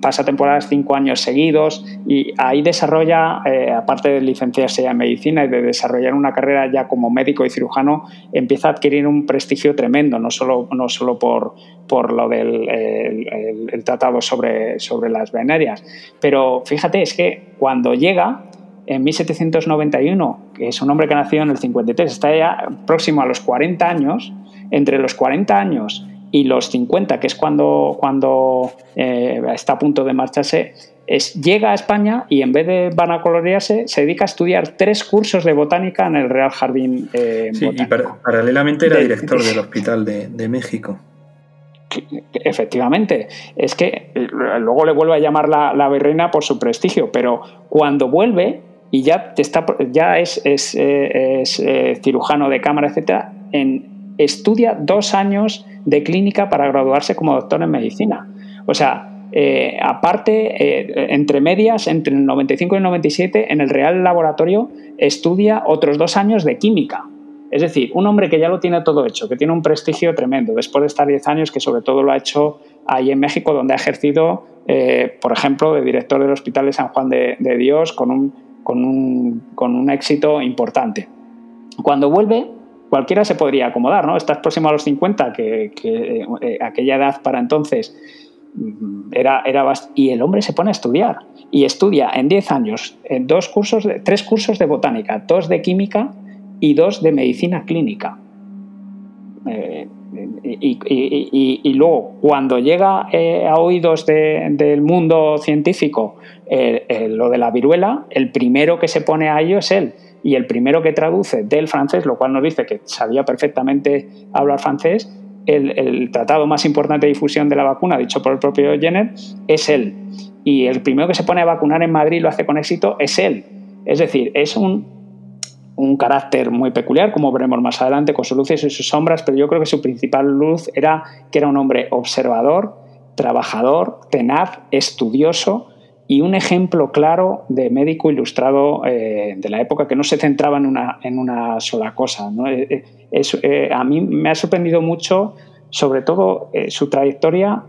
pasa temporadas cinco años seguidos y ahí desarrolla, eh, aparte de licenciarse en medicina y de desarrollar una carrera ya como médico y cirujano, empieza a adquirir un prestigio tremendo, no solo, no solo por, por lo del el, tratado sobre, sobre las venerias. Pero fíjate, es que cuando llega, en 1791, que es un hombre que nació en el 53, está ya próximo a los 40 años, entre los 40 años y los 50, que es cuando, cuando eh, está a punto de marcharse, es, llega a España y en vez de vanacolorearse, se dedica a estudiar tres cursos de botánica en el Real Jardín
eh, sí, Y paralelamente era director del Hospital de, México.
Efectivamente, es que eh, luego le vuelve a llamar la, la virreina por su prestigio, pero cuando vuelve y ya, está, ya es, eh, eh, cirujano de cámara, etcétera, estudia dos años de clínica para graduarse como doctor en medicina. O sea, aparte, entre medias, entre el 95 y el 97, en el Real Laboratorio estudia otros dos años de química. Es decir, un hombre que ya lo tiene todo hecho, que tiene un prestigio tremendo, después de estar 10 años, que sobre todo lo ha hecho ahí en México, donde ha ejercido, eh, por ejemplo, de director del Hospital de San Juan de, Dios, con un, con, un, éxito importante. Cuando vuelve, cualquiera se podría acomodar, ¿no? Estás próximo a los 50, que, eh, aquella edad para entonces mm, era, era y el hombre se pone a estudiar y estudia en 10 años en dos cursos tres cursos de botánica, dos de química y dos de medicina clínica. Eh, y, luego, cuando llega eh, a oídos del mundo científico eh, lo de la viruela, el primero que se pone a ello es él. Y el primero que traduce del francés, lo cual nos dice que sabía perfectamente hablar francés, el, el tratado más importante de difusión de la vacuna, dicho por el propio Jenner, es él. Y el primero que se pone a vacunar en Madrid lo hace con éxito es él. Es decir, es un un carácter muy peculiar, como veremos más adelante, con sus luces y sus sombras, pero yo creo que su principal luz era que era un hombre observador, trabajador, tenaz, estudioso y un ejemplo claro de médico ilustrado eh, de la época que no se centraba en una, sola cosa. Eh, eh, a mí me ha sorprendido mucho, sobre todo, su trayectoria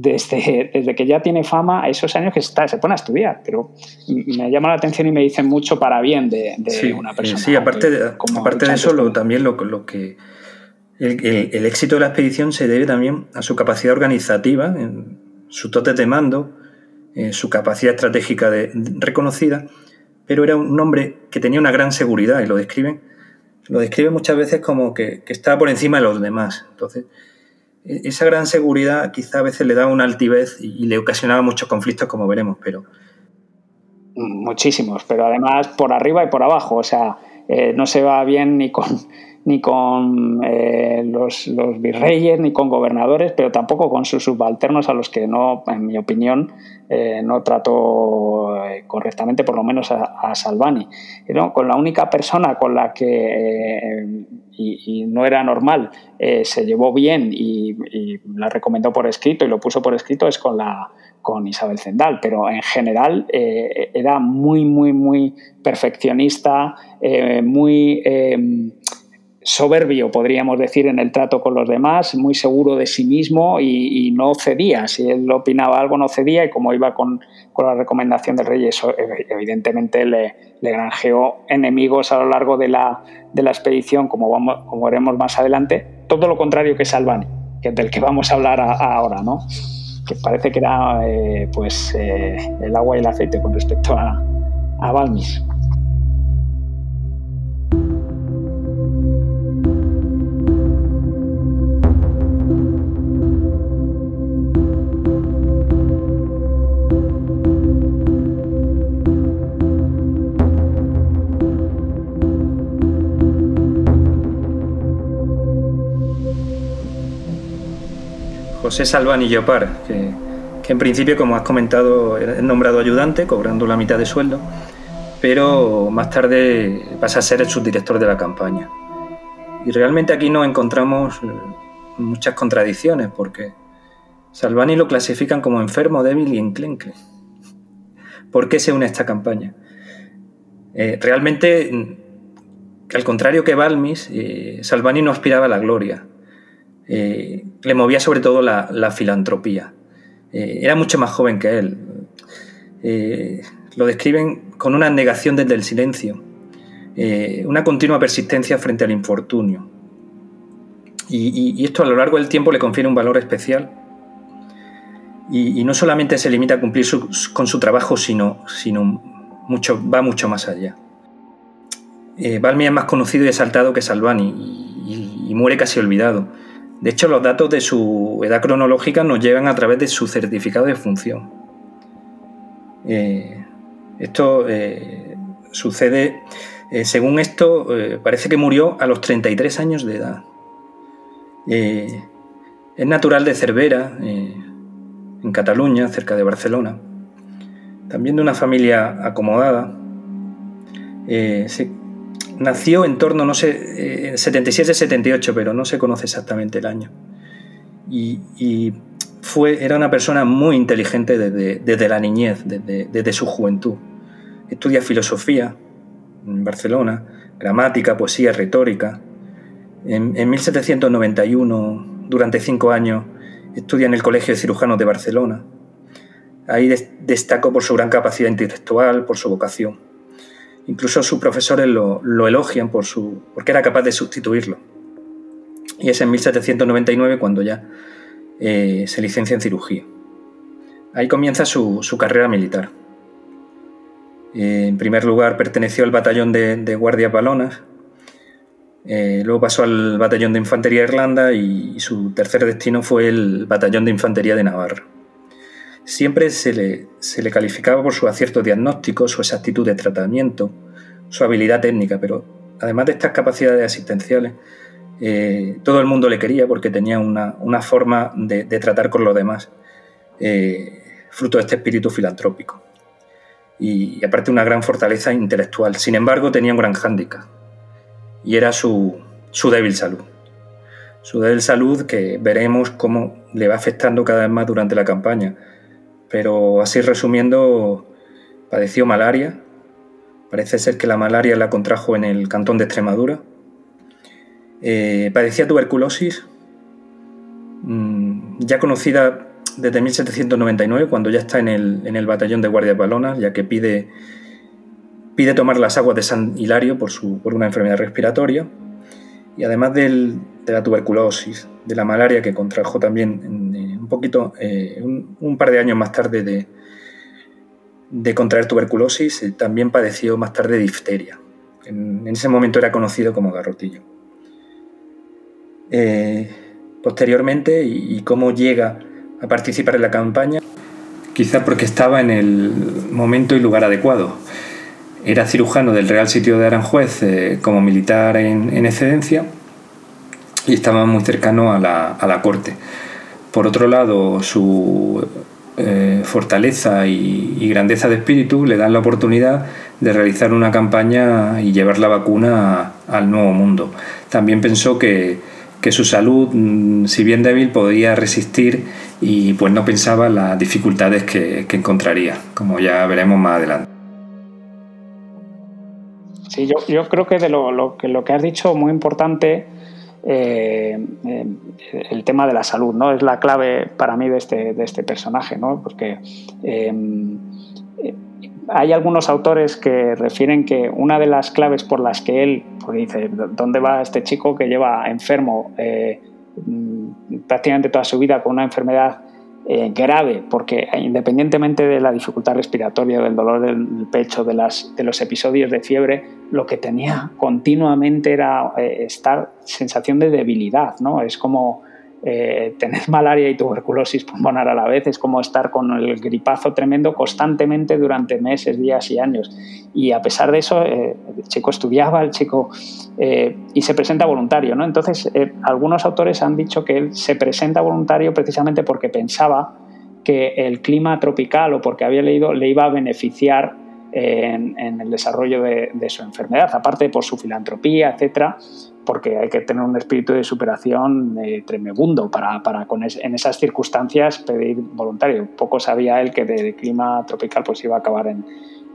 desde, desde, que ya tiene fama a esos años que está, se pone a estudiar, pero me llama la atención y me dicen mucho para bien de, una persona.
Sí, aparte, de, aparte de eso, también lo, lo que el, éxito de la expedición se debe también a su capacidad organizativa, en su tote de mando, en su capacidad estratégica de, reconocida, pero era un hombre que tenía una gran seguridad y lo describen, lo describe muchas veces como que, que estaba por encima de los demás. Entonces, esa gran seguridad quizá a veces le daba una altivez y, le ocasionaba muchos conflictos, como veremos, pero...
Muchísimos, pero además por arriba y por abajo, o sea, eh, no se va bien ni con, ni con eh, los, virreyes, ni con gobernadores, pero tampoco con sus subalternos a los que no, en mi opinión, eh, no trató correctamente, por lo menos a, Salvani. Con la única persona con la que y, no era normal, eh, se llevó bien y, la recomendó por escrito y lo puso por escrito es con, la, con Isabel Zendal, pero en general eh, era muy, muy, muy perfeccionista, eh, muy soberbio, podríamos decir, en el trato con los demás, muy seguro de sí mismo y, no cedía. Si él opinaba algo, no cedía y como iba con, la recomendación del rey, eso evidentemente le, le, granjeó enemigos a lo largo de la, de la expedición, como, vamos, como veremos más adelante. Todo lo contrario que Salvani, que del que vamos a hablar ahora, ¿no? que parece que era eh, pues, eh, el agua y el aceite con respecto a, a Balmis.
José Salvani Llopar, que, que en principio, como has comentado, es nombrado ayudante, cobrando la mitad de sueldo, pero más tarde pasa a ser el subdirector de la campaña. Y realmente aquí nos encontramos muchas contradicciones, porque Salvani lo clasifican como enfermo, débil y enclenque. ¿Por qué se une a esta campaña? Eh, realmente, al contrario que Balmis, eh, Salvani no aspiraba a la gloria. Eh, le movía sobre todo la, filantropía. Eh, era mucho más joven que él. Eh, lo describen con una negación desde el silencio, una continua persistencia frente al infortunio. Y, esto a lo largo del tiempo le confiere un valor especial. Y, no solamente se limita a cumplir con su trabajo, sino, va mucho más allá. Balmi es más conocido y exaltado que Salvani y muere casi olvidado. De hecho, los datos de su edad cronológica nos llegan a través de su certificado de función. Eh, esto eh, sucede, eh, según esto, parece que murió a los 33 años de edad. Es natural de Cervera, en Cataluña, cerca de Barcelona. También de una familia acomodada. Nació en torno, no sé, 77-78, pero no se conoce exactamente el año. Y, fue, era una persona muy inteligente desde, la niñez, desde, desde su juventud. Estudia filosofía en Barcelona, gramática, poesía, retórica. En, 1791, durante cinco años, estudia en el Colegio de Cirujanos de Barcelona. Ahí destacó por su gran capacidad intelectual, por su vocación. Incluso sus profesores lo, elogian por su, porque era capaz de sustituirlo. Y es en 1799 cuando ya eh, se licencia en cirugía. Ahí comienza su, carrera militar. En primer lugar perteneció al batallón de, de guardias balonas, eh, luego pasó al batallón de infantería de Irlanda y, su tercer destino fue el batallón de infantería de Navarra. Siempre se le, se le calificaba por su acierto diagnóstico, su exactitud de tratamiento, su habilidad técnica, pero además de estas capacidades asistenciales, eh, todo el mundo le quería porque tenía una, forma de, tratar con los demás, eh, fruto de este espíritu filantrópico. Y, y, aparte una gran fortaleza intelectual. Sin embargo, tenía un gran hándicap, y era su, débil salud. Su débil salud que veremos cómo le va afectando cada vez más durante la campaña. Pero así resumiendo, padeció malaria. Parece ser que la malaria la contrajo en el cantón de Extremadura. Eh, padecía tuberculosis, mm, ya conocida desde 1799, cuando ya está en el, batallón de guardias balonas, ya que pide Pide tomar las aguas de San Hilario por, su, por una enfermedad respiratoria y además de la tuberculosis, de la malaria que contrajo también eh, un poquito, eh, un, par de años más tarde de, contraer tuberculosis, eh, también padeció más tarde difteria. En, ese momento era conocido como garrotillo. posteriormente, y, cómo llega a participar en la campaña, quizá porque estaba en el momento y lugar adecuado era cirujano del Real Sitio de Aranjuez eh, como militar en, excedencia y estaba muy cercano a la, corte. Por otro lado, su eh, fortaleza y, grandeza de espíritu le dan la oportunidad de realizar una campaña y llevar la vacuna al nuevo mundo. También pensó que, su salud, mm, si bien débil, podía resistir y pues no pensaba las dificultades que encontraría, como ya veremos más adelante.
Sí, yo, yo creo que de lo, lo, que, lo que has dicho, muy importante, eh, eh, el tema de la salud, ¿no? Es la clave para mí de este, de este personaje, ¿no? Porque em, hay algunos autores que refieren que una de las claves por las que él, pues dice, ¿dónde va este chico que lleva enfermo eh, prácticamente toda su vida con una enfermedad eh, grave, porque independientemente de la dificultad respiratoria, del dolor del pecho, de, las, de los episodios de fiebre, lo que tenía continuamente era eh, estar sensación de debilidad, ¿no? Es como eh, tener malaria y tuberculosis pulmonar a la vez es como estar con el gripazo tremendo constantemente durante meses, días y años. Y a pesar de eso, eh, el chico estudiaba, el chico... Eh, y se presenta voluntario, ¿no? Entonces, algunos autores han dicho que él se presenta voluntario precisamente porque pensaba que el clima tropical o porque había leído le iba a beneficiar en, el desarrollo de, de, su enfermedad, aparte por su filantropía, etcétera, porque hay que tener un espíritu de superación eh, tremebundo para, para en esas circunstancias pedir voluntario. Poco sabía él que de, clima tropical pues iba a acabar en,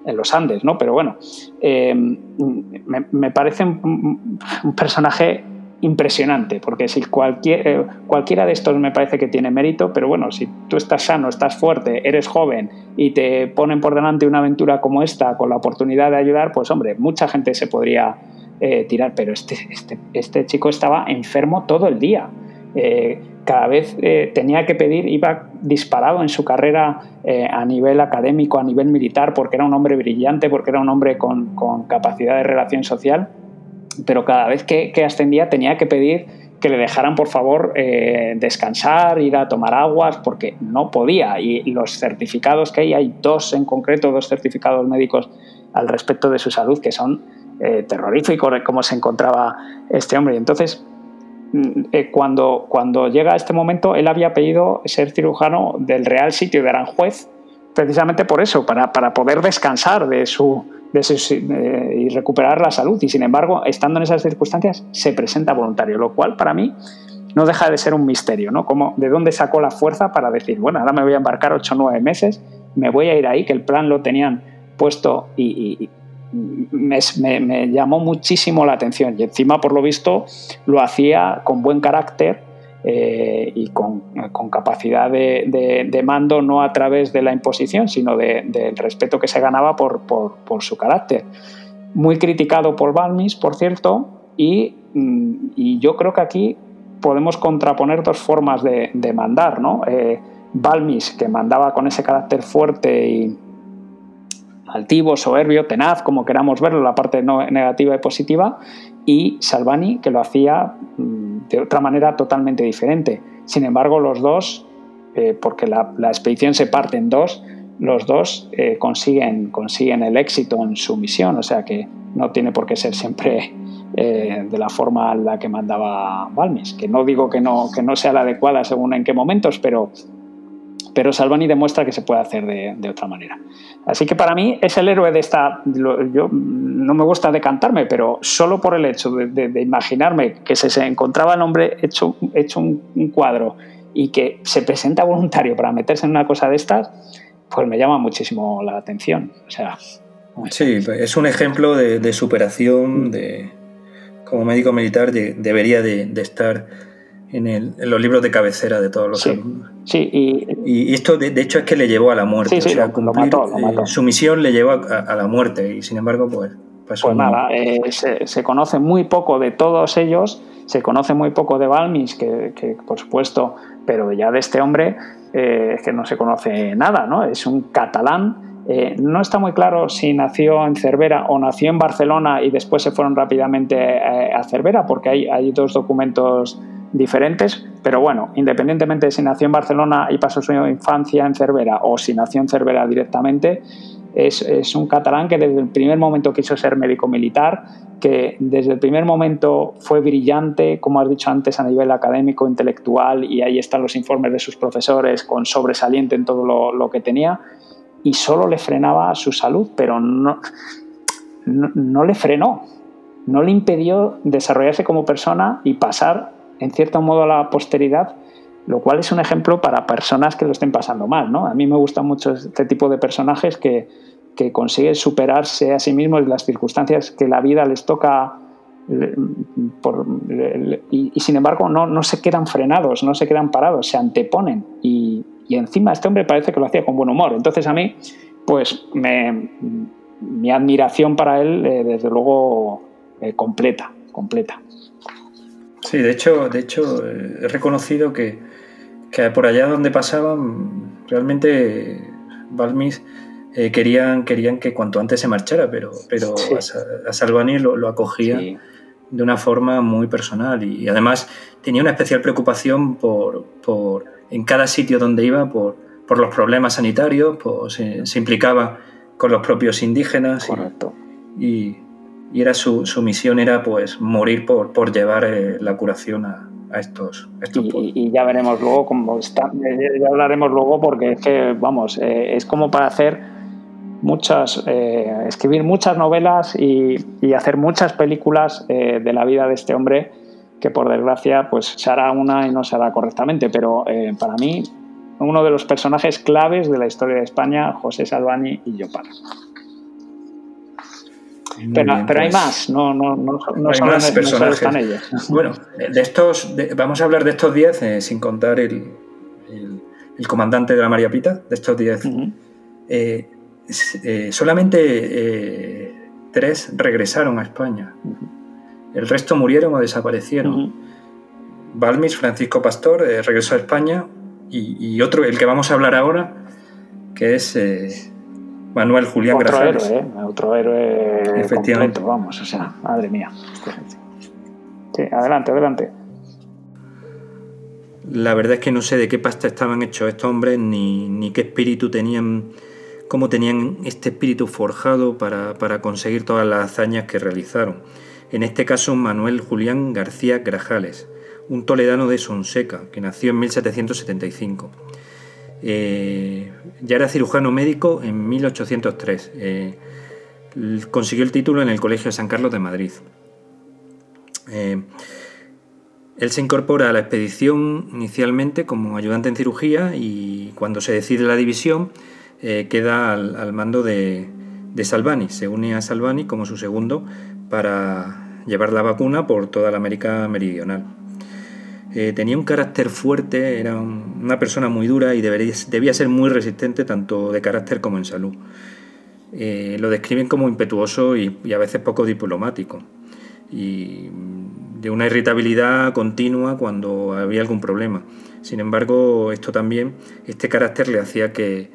en los Andes, ¿no? Pero bueno, eh, me, me, parece un, personaje impresionante, porque si cualquier, eh, cualquiera de estos me parece que tiene mérito, pero bueno, si tú estás sano, estás fuerte, eres joven y te ponen por delante una aventura como esta con la oportunidad de ayudar, pues hombre, mucha gente se podría eh, tirar, pero este, este, este, chico estaba enfermo todo el día. Eh, cada vez eh, tenía que pedir, iba disparado en su carrera a nivel académico, a nivel militar, porque era un hombre brillante, porque era un hombre con, capacidad de relación social, pero cada vez que, ascendía tenía que pedir que le dejaran por favor descansar, ir a tomar aguas, porque no podía. Y los certificados que hay, hay dos en concreto, dos certificados médicos al respecto de su salud, que son eh, terrorífico cómo se encontraba este hombre. Y entonces, mm, eh, cuando, cuando llega este momento, él había pedido ser cirujano del Real Sitio de Aranjuez, precisamente por eso, para, para poder descansar de su, de y recuperar la salud. Y sin embargo, estando en esas circunstancias, se presenta voluntario, lo cual para mí no deja de ser un misterio, ¿no? Como de dónde sacó la fuerza para decir, bueno, ahora me voy a embarcar 8 o 9 meses, me voy a ir ahí, que el plan lo tenían puesto y, me, llamó muchísimo la atención. Y encima, por lo visto, lo hacía con buen carácter eh, y con, capacidad de, mando, no a través de la imposición, sino del respeto que se ganaba por, su carácter. Muy criticado por Balmis, por cierto, y, y yo creo que aquí podemos contraponer dos formas de, mandar, ¿no? Eh, Balmis, que mandaba con ese carácter fuerte y altivo, soberbio, tenaz, como queramos verlo, la parte negativa y positiva, y Salvani, que lo hacía mm, de otra manera totalmente diferente. Sin embargo, los dos, eh, porque la, expedición se parte en dos, los dos eh, consiguen, consiguen el éxito en su misión, o sea que no tiene por qué ser siempre eh, de la forma en la que mandaba Balmis, que no digo que no, que no sea la adecuada según en qué momentos, pero, pero Salvani demuestra que se puede hacer de, otra manera. Así que para mí es el héroe de esta... Yo no me gusta decantarme, pero solo por el hecho de, imaginarme que se, encontraba el hombre hecho, hecho un, cuadro y que se presenta voluntario para meterse en una cosa de estas, pues me llama muchísimo la atención. O sea,
Sí, es un ejemplo de superación, de, como médico militar debería de, estar en, los libros de cabecera de todos los alumnos.
Sí,
y, esto de, hecho es que le llevó a la muerte. Sí, su misión le llevó a, la muerte y sin embargo pues...
pues nada, eh, se, conoce muy poco de todos ellos, se conoce muy poco de Balmis, que, por supuesto, pero ya de este hombre eh, es que no se conoce nada, ¿no? Es un catalán eh, no está muy claro si nació en Cervera o nació en Barcelona y después se fueron rápidamente eh, a Cervera, porque hay, hay dos documentos diferentes, pero bueno, independientemente de si nació en Barcelona y pasó su infancia en Cervera o si nació en Cervera directamente, es, un catalán que desde el primer momento quiso ser médico militar, que desde el primer momento fue brillante, como has dicho antes, a nivel académico, intelectual, y ahí están los informes de sus profesores con sobresaliente en todo lo, lo que tenía, y solo le frenaba su salud, pero no, no, le frenó, no le impidió desarrollarse como persona y pasar, en cierto modo, a la posteridad, lo cual es un ejemplo para personas que lo estén pasando mal. ¿no? A mí me gusta mucho este tipo de personajes que, que consiguen superarse a sí mismos las circunstancias que la vida les toca y, sin embargo no, no se quedan frenados, no se quedan parados, se anteponen y, y encima este hombre parece que lo hacía con buen humor. Entonces a mí, pues mi admiración para él, eh, desde luego, eh, completa, completa.
Sí, de hecho, de hecho eh, he reconocido que, que, por allá donde pasaban, realmente Balmis querían, querían que cuanto antes se marchara, pero, pero a, Salvani lo, acogía de una forma muy personal y, además tenía una especial preocupación por, por en cada sitio donde iba por, por los problemas sanitarios, pues, se, implicaba con los propios indígenas.
Correcto.
Y, y, era su, su, misión era pues morir por, por llevar eh, la curación a, a estos, estos
y, y, ya veremos luego cómo está, ya hablaremos luego porque es que, vamos, eh, es como para hacer muchas, eh, escribir muchas novelas y, y, hacer muchas películas de la vida de este hombre que por desgracia pues se hará una y no se hará correctamente, pero eh, para mí uno de los personajes claves de la historia de España, José Salvani y Llopar. Pero, pero, hay pues, más, no, no, no, no,
hay más personajes. están ellos. Bueno, de estos, vamos a hablar de estos 10 eh, sin contar el, el, comandante de la María Pita, de estos 10. Eh, solamente tres regresaron a España. El resto murieron o desaparecieron. Balmis, Francisco Pastor, eh, regresó a España y, otro, el que vamos a hablar ahora, que es eh, Manuel Julián
otro Héroe, ¿eh? Otro héroe Efectivamente. vamos, o sea, madre mía. Sí, adelante, adelante.
La verdad es que no sé de qué pasta estaban hechos estos hombres, ni, ni qué espíritu tenían, cómo tenían este espíritu forjado para, para conseguir todas las hazañas que realizaron en este caso Manuel Julián García Grajales, un toledano de Sonseca, que nació en 1775. Eh, ya era cirujano médico en 1803. Eh, consiguió el título en el Colegio de San Carlos de Madrid. Eh, él se incorpora a la expedición inicialmente como ayudante en cirugía y cuando se decide la división queda al, mando de, de, Salvani. Se une a Salvani como su segundo para llevar la vacuna por toda la América Meridional. Eh, tenía un carácter fuerte, era una persona muy dura y debía ser muy resistente tanto de carácter como en salud. Eh, lo describen como impetuoso y, a veces poco diplomático y de una irritabilidad continua cuando había algún problema. Sin embargo, esto también, este carácter le hacía que,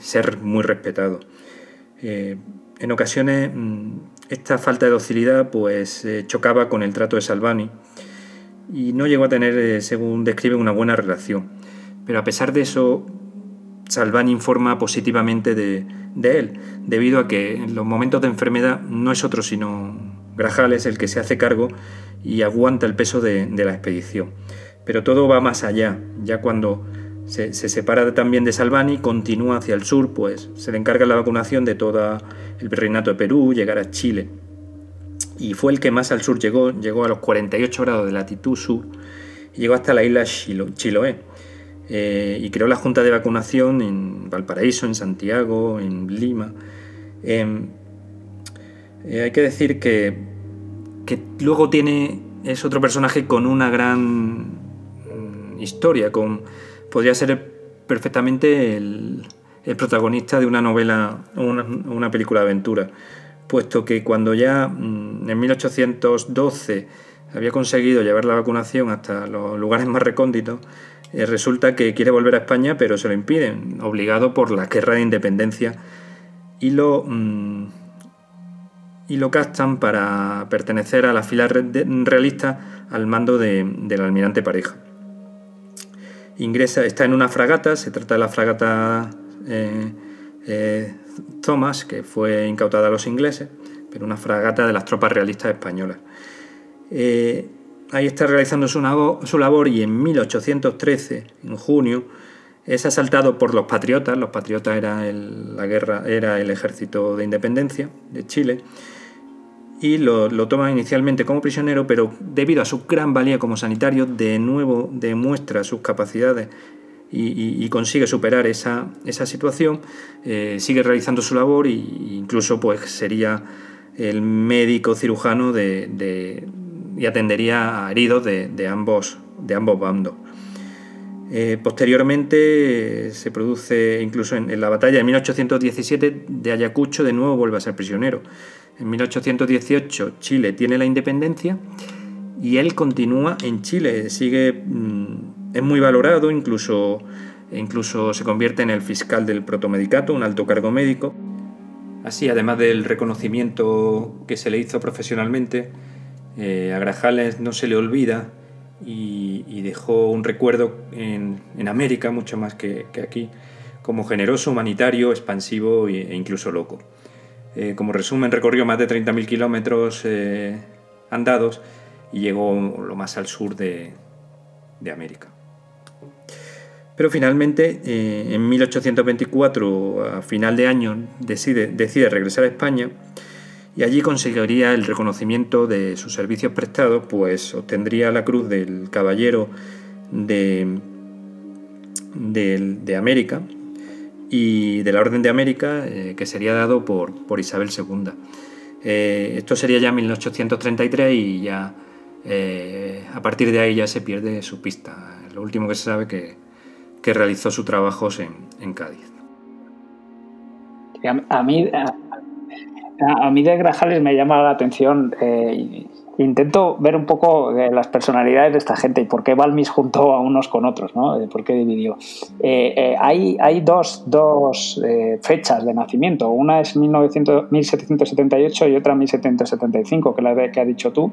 ser muy respetado. Eh, en ocasiones mm, esta falta de docilidad pues chocaba con el trato de Salvani, y no llegó a tener, eh, según describe, una buena relación. Pero a pesar de eso, Salvani informa positivamente de, él, debido a que en los momentos de enfermedad no es otro sino Grajales el que se hace cargo y aguanta el peso de, la expedición. Pero todo va más allá, ya cuando se, separa también de Salvani, continúa hacia el sur, pues se le encarga la vacunación de todo el virreinato de Perú, llegar a Chile y fue el que más al sur llegó, llegó a los 48 grados de latitud sur y llegó hasta la isla Chiloé. Eh, y creó la Junta de Vacunación en Valparaíso, en Santiago, en Lima. Em, eh, hay que decir que, que, luego tiene, es otro personaje con una gran mm, historia, con, podría ser perfectamente el, protagonista de una novela o una, una película de aventura puesto que cuando ya mm, en 1812 había conseguido llevar la vacunación hasta los lugares más recónditos, eh, resulta que quiere volver a España, pero se lo impiden, obligado por la guerra de independencia, y lo, mm, y lo castan para pertenecer a la fila realista al mando del almirante Pareja. Ingresa, está en una fragata, se trata de la fragata eh, eh, Thomas, que fue incautada a los ingleses, pero una fragata de las tropas realistas españolas. Eh, ahí está realizando su, labor y en 1813, en junio, es asaltado por los patriotas. Los patriotas era el, la guerra, era el ejército de independencia de Chile. Y lo, lo toman inicialmente como prisionero, pero debido a su gran valía como sanitario, de nuevo demuestra sus capacidades y, consigue superar esa, situación, eh, sigue realizando su labor e incluso pues, sería el médico cirujano de, y atendería a heridos de, ambos, de ambos bandos. Eh, posteriormente se produce incluso en, la batalla de 1817 de Ayacucho, de nuevo vuelve a ser prisionero. En 1818 Chile tiene la independencia y él continúa en Chile, sigue mm, es muy valorado, incluso, incluso se convierte en el fiscal del protomedicato, un alto cargo médico. Así, además del reconocimiento que se le hizo profesionalmente, eh, a Grajales no se le olvida y, dejó un recuerdo en, América, mucho más que, aquí, como generoso, humanitario, expansivo e incluso loco. Eh, como resumen, recorrió más de 30.000 kilómetros eh, andados y llegó lo más al sur de América. Pero finalmente, eh, en 1824, a final de año, decide, regresar a España y allí conseguiría el reconocimiento de sus servicios prestados, pues obtendría la cruz del Caballero de, América y de la Orden de América, eh, que sería dado por, Isabel II. Eh, esto sería ya en 1833 y ya a partir de ahí ya se pierde su pista. Lo último que se sabe que que realizó sus trabajos en, Cádiz.
A, mí, a, mí de Grajales me llama la atención. Eh, intento ver un poco eh, las personalidades de esta gente y por qué Balmis juntó a unos con otros, ¿no? ¿Por qué dividió? Eh, hay, hay dos, dos fechas de nacimiento. Una es 1900, 1778 y otra 1775, que es la que has dicho tú,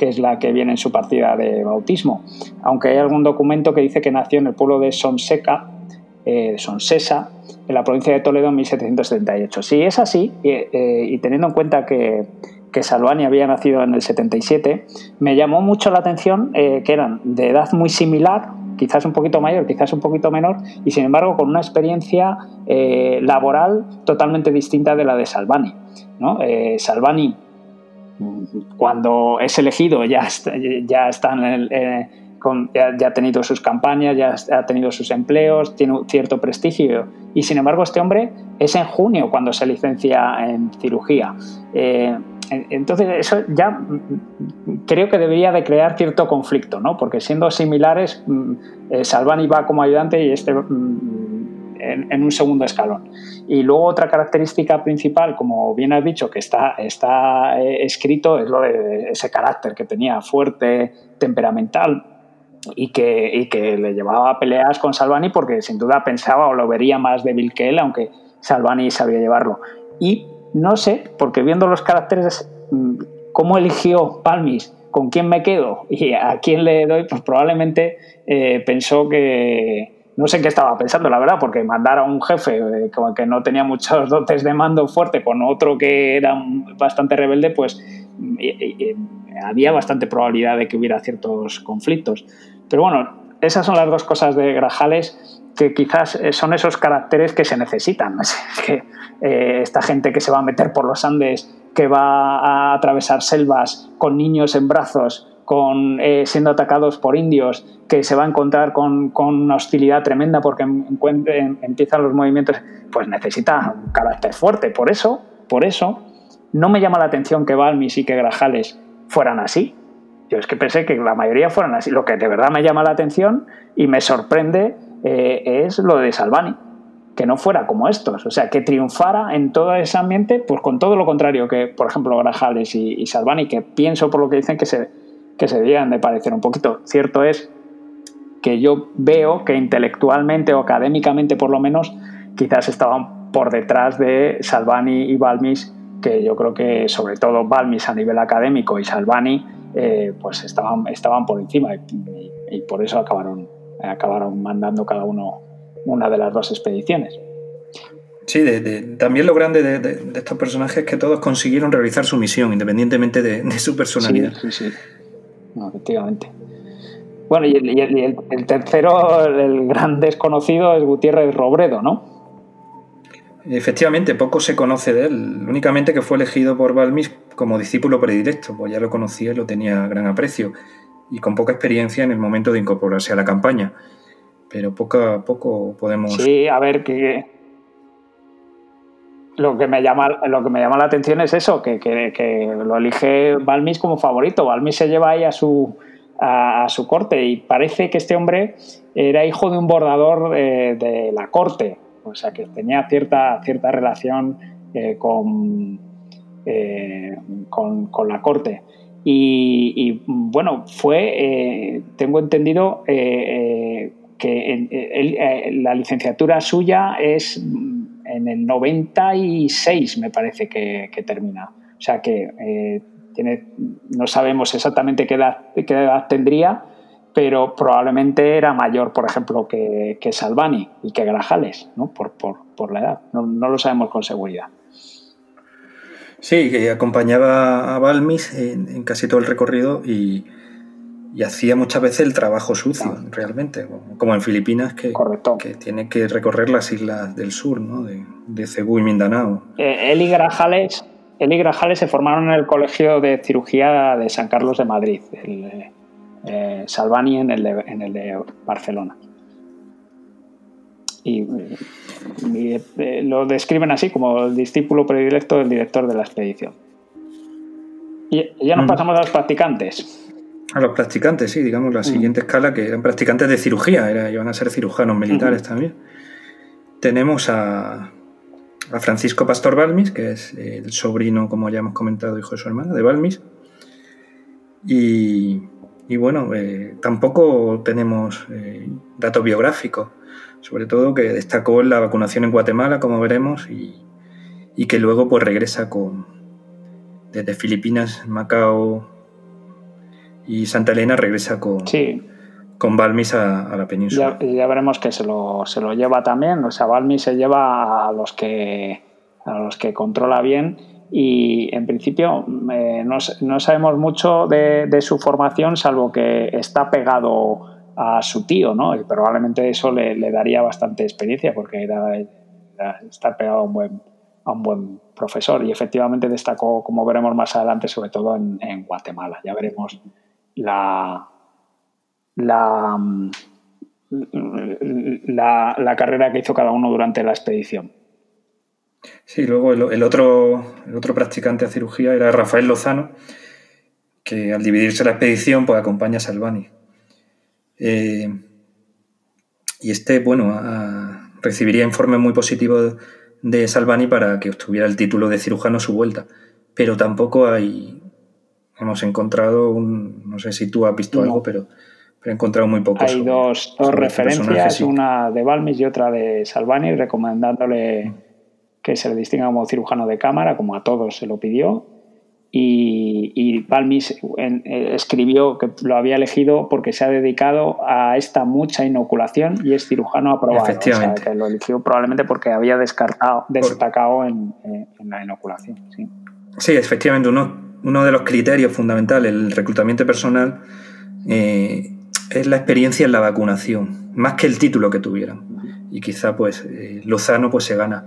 que es la que viene en su partida de bautismo. Aunque hay algún documento que dice que nació en el pueblo de Sonseca, eh, Sonsesa, en la provincia de Toledo en 1778. Si es así, eh, y teniendo en cuenta que, que Salvani había nacido en el 77, me llamó mucho la atención que eran de edad muy similar, quizás un poquito mayor, quizás un poquito menor, y sin embargo con una experiencia laboral totalmente distinta de la de Salvani. ¿no? Salvani cuando es elegido ya, ya está en el, eh, ya, ha tenido sus campañas, ya ha tenido sus empleos, tiene un cierto prestigio. Y sin embargo, este hombre es en junio cuando se licencia en cirugía. Eh, entonces, eso ya mm, creo que debería de crear cierto conflicto, ¿no? Porque siendo similares, mm, eh, Salvani va como ayudante y este mm, en, un segundo escalón. Y luego otra característica principal, como bien has dicho, que está, está eh, escrito, es lo de ese carácter que tenía fuerte, temperamental, y que, y que le llevaba a peleas con Salvani porque sin duda pensaba o lo vería más débil que él, aunque Salvani sabía llevarlo. Y no sé, porque viendo los caracteres, mm, cómo eligió Palmis, con quién me quedo y a quién le doy, pues probablemente eh, pensó que, no sé qué estaba pensando, la verdad, porque mandar a un jefe eh, que no tenía muchos dotes de mando fuerte con otro que era bastante rebelde, pues había bastante probabilidad de que hubiera ciertos conflictos. Pero bueno, esas son las dos cosas de Grajales que quizás eh, son esos caracteres que se necesitan. que eh, esta gente que se va a meter por los Andes, que va a atravesar selvas con niños en brazos, con, eh, siendo atacados por indios, que se va a encontrar con, una hostilidad tremenda porque empiezan los movimientos, pues necesita un carácter fuerte. Por eso, por eso, no me llama la atención que Balmis y que Grajales fueran así. Yo es que pensé que la mayoría fueran así. Lo que de verdad me llama la atención y me sorprende eh, es lo de Salvani, que no fuera como estos. O sea, que triunfara en todo ese ambiente, pues con todo lo contrario que, por ejemplo, Grajales y, y Salvani, que pienso por lo que dicen que se que se debían de parecer un poquito. Cierto es que yo veo que intelectualmente o académicamente por lo menos quizás estaban por detrás de Salvani y Balmis, que yo creo que sobre todo Balmis a nivel académico y Salvani eh, pues estaban, estaban por encima y, por eso acabaron, acabaron mandando cada uno una de las dos expediciones.
Sí, también lo grande de, estos personajes es que todos consiguieron realizar su misión, independientemente de, su personalidad.
Sí, sí, sí efectivamente. Bueno, y, el, tercero, el gran desconocido, es Gutiérrez Robredo, ¿no?
Efectivamente, poco se conoce de él, únicamente que fue elegido por Balmis como discípulo predilecto, pues ya lo conocía y lo tenía gran aprecio, y con poca experiencia en el momento de incorporarse a la campaña. Pero poco a poco podemos...
Sí, a ver, que, lo que me llama lo que me llama la atención es eso que, lo elige Balmis como favorito. Balmis se lleva ahí a su a, su corte y parece que este hombre era hijo de un bordador de, la corte. O sea que tenía cierta cierta relación eh, eh, con, con, la corte. Y, bueno fue eh, tengo entendido que la licenciatura suya es en el 96 me parece que, termina. O sea que eh, tiene, no sabemos exactamente qué edad, qué edad, tendría, pero probablemente era mayor, por ejemplo, que, que Salvani y que Grajales, ¿no? por, por, la edad. No, no, lo sabemos con seguridad.
Sí, que acompañaba a Balmis en casi todo el recorrido y, y hacía muchas veces el trabajo sucio, realmente, como en Filipinas, que, que tiene que recorrer las islas del sur, ¿no? de, de Cebú y Mindanao.
Eh, él, y Grajales, él y Grajales se formaron en el Colegio de Cirugía de San Carlos de Madrid, el, eh, Salvani en el, de, en el de Barcelona. Y, eh, lo describen así como el discípulo predilecto del director de la expedición. Y ya nos pasamos a los practicantes.
A los practicantes, sí, digamos, la mm. siguiente escala, que eran practicantes de cirugía, era, iban a ser cirujanos militares también. Tenemos a, a, Francisco Pastor Balmis, que es el sobrino, como ya hemos comentado, hijo de su hermana, de Balmis. Y, y bueno, eh, tampoco tenemos eh, datos biográficos, sobre todo que destacó en la vacunación en Guatemala, como veremos, y, y que luego pues regresa con desde Filipinas, Macao, y Santa Elena regresa con, con Balmis a, la península.
Ya, veremos que se lo, se lo lleva también. O sea, Balmis se lleva a los que, a los que controla bien y en principio eh, no, sabemos mucho de, su formación, salvo que está pegado a su tío, ¿no? Y probablemente eso le, daría bastante experiencia porque era, estar pegado a un, buen, a un buen profesor y efectivamente destacó, como veremos más adelante, sobre todo en, Guatemala. Ya veremos la, la, la, la carrera que hizo cada uno durante la expedición.
Sí, luego el, otro, el otro practicante de cirugía era Rafael Lozano, que al dividirse la expedición pues acompaña a Salvani. Eh, y este, bueno, recibiría informes muy positivos de Salvani para que obtuviera el título de cirujano a su vuelta. Pero tampoco hay, hemos encontrado un, no sé si tú has visto algo, pero, he encontrado muy poco.
Hay dos, dos este referencias, una de Balmis y otra de Salvani, recomendándole que se le distinga como cirujano de cámara, como a todos se lo pidió. Y, y Balmis eh, escribió que lo había elegido porque se ha dedicado a esta mucha inoculación y es cirujano aprobado.
Efectivamente.
O sea, que lo eligió probablemente porque había descartado, destacado en, la inoculación.
Sí, efectivamente. Uno, uno de los criterios fundamentales del reclutamiento personal eh, es la experiencia en la vacunación, más que el título que tuvieran. Y quizá pues eh, Lozano pues se gana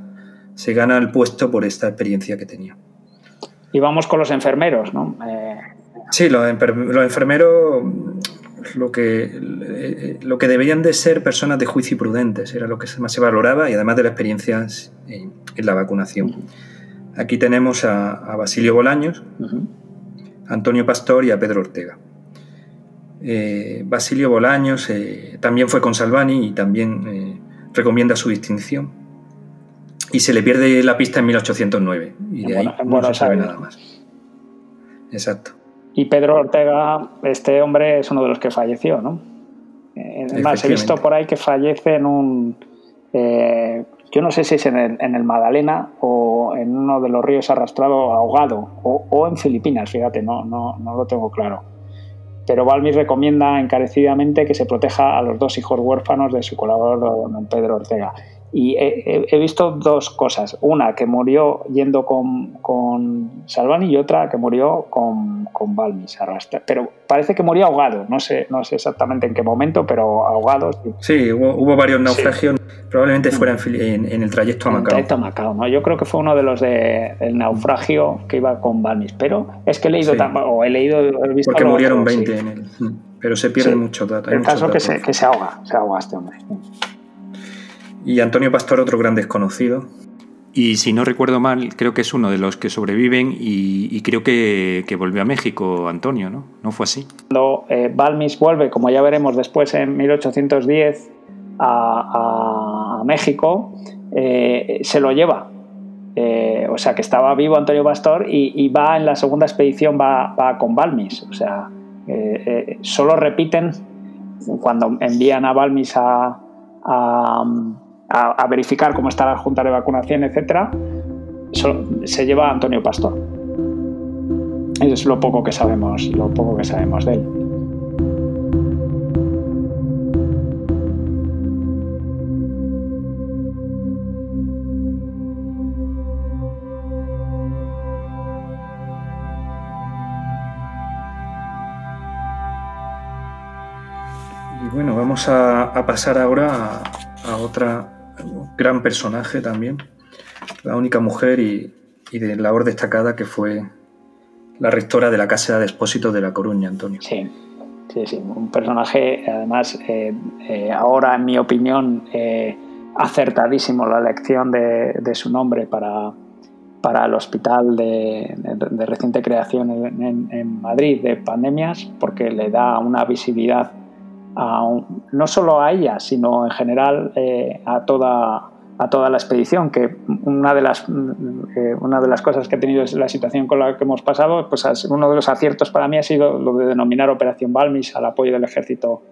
se gana el puesto por esta experiencia que tenía.
Y vamos con los enfermeros, ¿no? Eh,
sí, los, enfermeros lo que, lo que deberían de ser personas de juicio y prudentes, era lo que más se valoraba y además de la experiencia en, la vacunación. Aquí tenemos a, Basilio Bolaños, Antonio Pastor y a Pedro Ortega. Eh, Basilio Bolaños eh, también fue con Salvani y también recomienda su distinción y se le pierde la pista en 1809. Y de ahí no se sabe nada más. Exacto.
Y Pedro Ortega, este hombre es uno de los que falleció, ¿no? Eh, además, he visto por ahí que fallece en un. Yo no sé si es en el, en el, Magdalena o en uno de los ríos arrastrado ahogado, o, o en Filipinas, fíjate, no, no, no lo tengo claro. Pero Balmi recomienda encarecidamente que se proteja a los dos hijos huérfanos de su colaborador, don Pedro Ortega. Y he, visto dos cosas. Una que murió yendo con, con Salvani y otra que murió con, con Balmis. Pero parece que murió ahogado. No sé, no sé exactamente en qué momento, pero ahogado.
Sí, hubo, varios naufragios. Probablemente fuera en, en, el trayecto a Macao. En el trayecto
a Macao, ¿no? Yo creo que fue uno de los del naufragio que iba con Balmis. Pero es que he leído, o he leído, he
visto Porque murieron 20 en el. Pero se pierde mucho
datos. El caso que se, que se ahoga, se ahoga este hombre.
Y Antonio Pastor, otro gran desconocido.
Y si no recuerdo mal, creo que es uno de los que sobreviven y, creo que, volvió a México, Antonio, ¿no? ¿No fue así?
Cuando eh, Balmis vuelve, como ya veremos después en 1810, a, México, eh, se lo lleva. Eh, o sea, que estaba vivo Antonio Pastor y, va en la segunda expedición, va, con Balmis. O sea, solo repiten cuando envían a Balmis a a, verificar cómo está la junta de vacunación, etcétera, se lleva a Antonio Pastor. Eso es lo poco que sabemos, lo poco que sabemos de él.
Y bueno, vamos a, pasar ahora a otra gran personaje también, la única mujer y, de labor destacada que fue la rectora de la Casa de Expósitos de La Coruña, Antonio.
Sí, sí, sí, un personaje, además, eh, eh, ahora en mi opinión, eh, acertadísimo la elección de, su nombre para, para el hospital de, reciente creación en, Madrid de pandemias, porque le da una visibilidad no solo a ella, sino en general eh, a, toda, a toda la expedición, que una de, las, eh, una de las cosas que ha tenido la situación con la que hemos pasado, pues uno de los aciertos para mí ha sido lo de denominar Operación Balmis al apoyo del ejército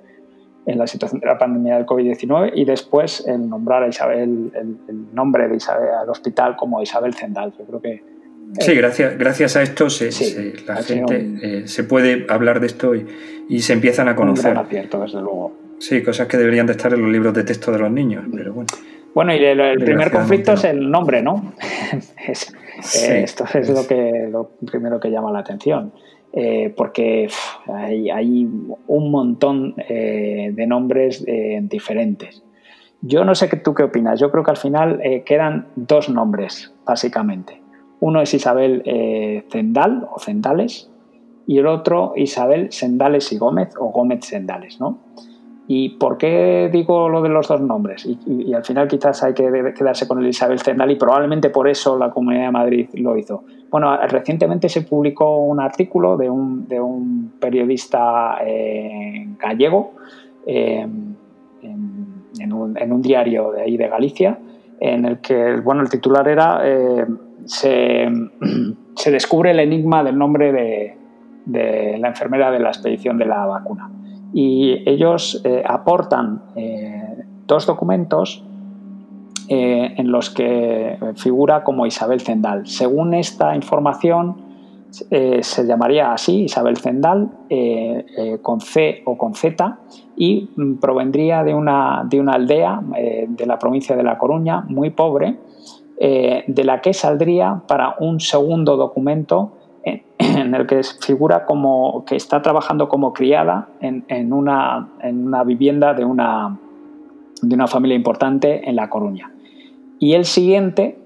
en la situación de la pandemia del COVID-19 y después el nombrar a Isabel, el, nombre de Isabel al hospital como Isabel Zendal. Yo creo que
Sí, gracias, gracias a esto se, la gente eh, se puede hablar de esto y, se empiezan a conocer.
Un desde luego.
Sí, cosas que deberían de estar en los libros de texto de los niños, pero bueno.
Bueno, y el, primer conflicto es el nombre, ¿no? Eh, esto es lo, que, lo primero que llama la atención. Eh, porque hay, un montón de nombres diferentes. Yo no sé qué, tú qué opinas. Yo creo que al final quedan dos nombres, básicamente. Uno es Isabel Zendal o Zendales y el otro Isabel Sendales y Gómez o Gómez Sendales, ¿no? ¿Y por qué digo lo de los dos nombres? Y, al final quizás hay que quedarse con el Isabel Zendal y probablemente por eso la Comunidad de Madrid lo hizo. Bueno, recientemente se publicó un artículo de un, periodista eh, gallego eh, en, un, diario de ahí de Galicia, en el que bueno, el titular era eh, se, descubre el enigma del nombre de, de la enfermera de la expedición de la vacuna y ellos eh, aportan eh, dos documentos eh, en los que figura como Isabel Zendal. Según esta información, se llamaría así Isabel Zendal, con C o con Z, y mm, provendría de una, de una aldea de la provincia de La Coruña, muy pobre, de la que saldría para un segundo documento en el que figura como que está trabajando como criada en, una, en una, vivienda de una, de una familia importante en La Coruña. Y el siguiente,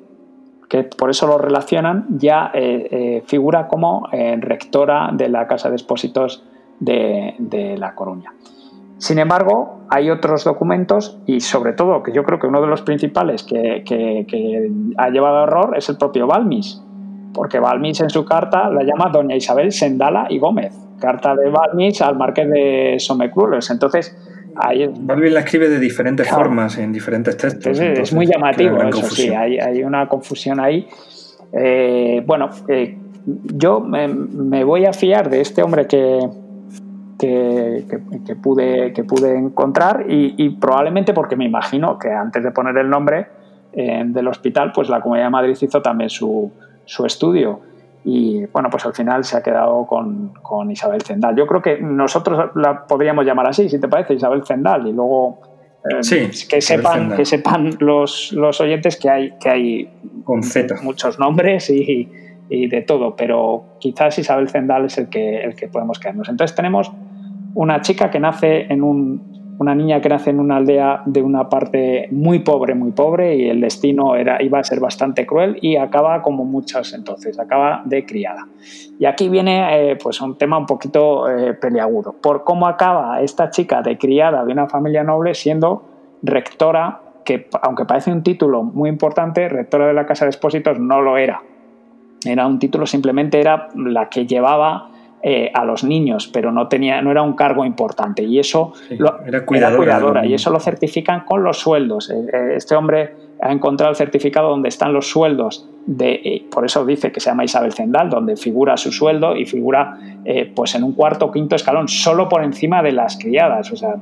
que por eso lo relacionan, ya eh, eh, figura como eh, rectora de la Casa de Expósitos de, La Coruña. Sin embargo, hay otros documentos y sobre todo, que yo creo que uno de los principales que, que ha llevado a error es el propio Balmis, porque Balmis en su carta la llama Doña Isabel Sendala y Gómez, carta de Balmis al marqués de Somecrules. Entonces, ahí...
Balmis la escribe de diferentes formas en diferentes textos.
es muy llamativo, eso sí, hay, una confusión ahí. Eh, bueno, eh, yo me, voy a fiar de este hombre que, que, pude, que pude encontrar y, probablemente porque me imagino que antes de poner el nombre eh, del hospital, pues la Comunidad de Madrid hizo también su, su estudio. Y bueno, pues al final se ha quedado con, Isabel Zendal. Yo creo que nosotros la podríamos llamar así, si te parece, Isabel Zendal. Y luego
eh,
que, sepan, que sepan los, los, oyentes que hay, que hay
con
muchos nombres y, y, de todo, pero quizás Isabel Zendal es el que, el que podemos quedarnos. Entonces tenemos una chica que nace en un, una niña que nace en una aldea de una parte muy pobre, muy pobre, y el destino era, iba a ser bastante cruel y acaba como muchas entonces, acaba de criada. Y aquí viene eh, pues un tema un poquito eh, peleagudo, por cómo acaba esta chica de criada de una familia noble siendo rectora, que aunque parece un título muy importante, rectora de la Casa de Expósitos no lo era. Era un título, simplemente era la que llevaba eh, a los niños, pero no, tenía, no era un cargo importante. Y eso
era cuidadora,
y eso lo certifican con los sueldos. Eh, eh, este hombre ha encontrado el certificado donde están los sueldos de, por eso dice que se llama Isabel Zendal, donde figura su sueldo y figura pues en un cuarto o quinto escalón, solo por encima de las criadas. O sea,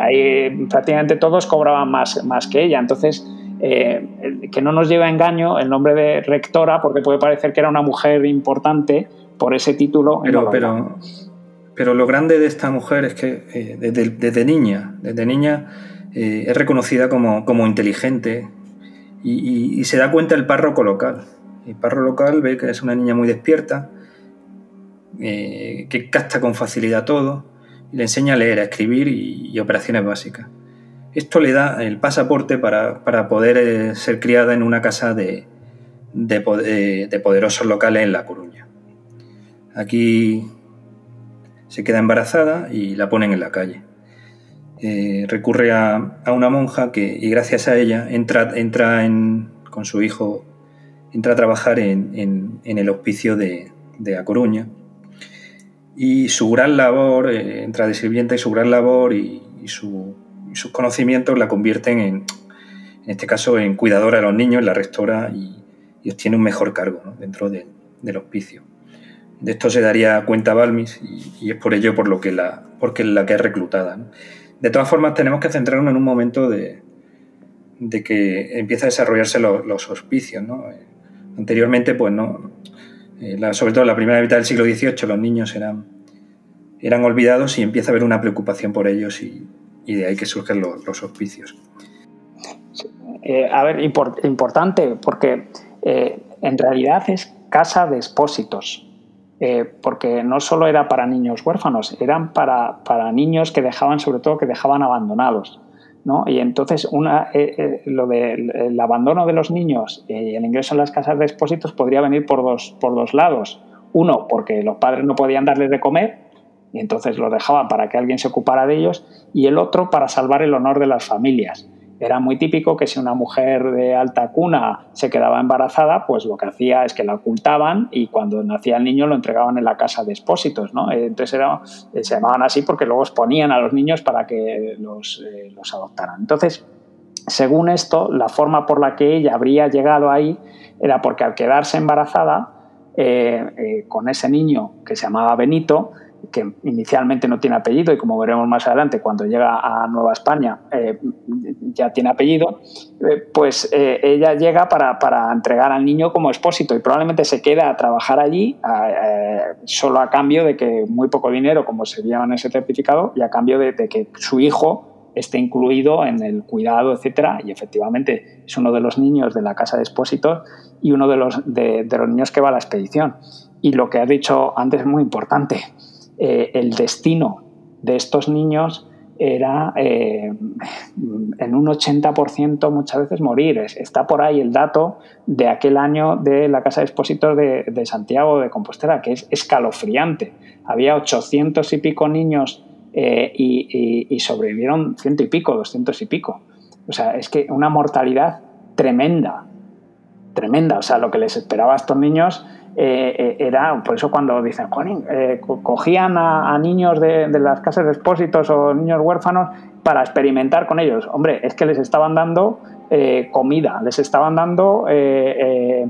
ahí prácticamente todos cobraban más, más que ella. Entonces, que no nos lleve a engaño el nombre de rectora, porque puede parecer que era una mujer importante, por ese título.
Pero, pero, pero lo grande de esta mujer es que eh, desde, niña, desde niña eh, es reconocida como, inteligente y, se da cuenta el párroco local. El párroco local ve que es una niña muy despierta, eh, que capta con facilidad todo y le enseña a leer, a escribir y, operaciones básicas. Esto le da el pasaporte para, poder ser criada en una casa de, de poderosos locales en La Coruña. Aquí se queda embarazada y la ponen en la calle. Eh, recurre a, una monja que, y gracias a ella, entra, entra con su hijo, entra a trabajar en, el hospicio de, A Coruña. Y su gran labor, eh, entra de sirvienta y su gran labor y, sus conocimientos la convierten en, en este caso, en cuidadora de los niños, la rectora y, obtiene un mejor cargo dentro del hospicio. De esto se daría cuenta Balmis y, es por ello por lo que la, porque la que es reclutada. De todas formas, tenemos que centrarnos en un momento de, de que empieza a desarrollarse los hospicios. Anteriormente, pues no, eh, sobre todo en la primera mitad del siglo XVIII, los niños eran, eran olvidados y empieza a haber una preocupación por ellos y, de ahí que surgen los, hospicios.
Eh, a ver, importante, porque eh, en realidad es casa de expósitos, eh, porque no solo era para niños huérfanos, eran para, para, niños que dejaban, sobre todo, que dejaban abandonados. ¿no? Y entonces una, eh, eh, lo del abandono de los niños y el ingreso en las casas de expósitos podría venir por dos, por dos lados. Uno, porque los padres no podían darles de comer y entonces los dejaban para que alguien se ocupara de ellos, y el otro para salvar el honor de las familias era muy típico que si una mujer de alta cuna se quedaba embarazada, pues lo que hacía es que la ocultaban y cuando nacía el niño lo entregaban en la casa de expósitos. ¿no? Entonces era, eh, se llamaban así porque luego exponían a los niños para que los, eh, los adoptaran. Entonces, según esto, la forma por la que ella habría llegado ahí era porque al quedarse embarazada eh, con ese niño que se llamaba Benito, que inicialmente no tiene apellido y como veremos más adelante cuando llega a Nueva España eh, ya tiene apellido, eh, pues eh, ella llega para, para, entregar al niño como expósito y probablemente se queda a trabajar allí solo a cambio de que muy poco dinero, como se llama en ese certificado, y a cambio de, que su hijo esté incluido en el cuidado, etcétera, y efectivamente es uno de los niños de la casa de expósitos y uno de los, de, de los niños que va a la expedición. Y lo que has dicho antes es muy importante eh, el destino de estos niños era eh, en un 80% muchas veces morir. Está por ahí el dato de aquel año de la Casa de Expositos de, Santiago de Compostela, que es escalofriante. Había 800 y pico niños eh, y, y, sobrevivieron ciento y pico, 200 y pico. O sea, es que una mortalidad tremenda, tremenda. O sea, lo que les esperaba a estos niños eh, eh, era, por eso cuando dicen, eh, cogían a, niños de, las casas de expósitos o niños huérfanos para experimentar con ellos. Hombre, es que les estaban dando comida, les estaban dando em,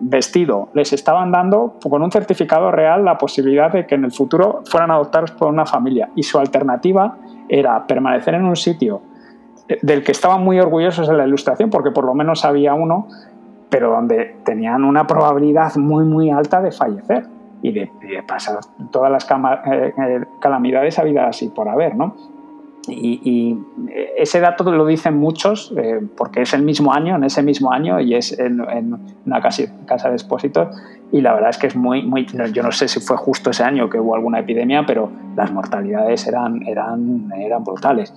vestido, les estaban dando con un certificado real la posibilidad de que en el futuro fueran adoptados por una familia. Y su alternativa era permanecer en un sitio del que estaban muy orgullosos en la ilustración, porque por lo menos había uno pero donde tenían una probabilidad muy, muy alta de fallecer y de, pasar todas las eh, eh, calamidades habidas y por haber, ¿no? Y, ese dato lo dicen muchos, eh, porque es el mismo año, en ese mismo año, y es en, una casa, casa, de expósitos, y la verdad es que es muy, muy, yo no sé si fue justo ese año que hubo alguna epidemia, pero las mortalidades eran, eran, eran brutales.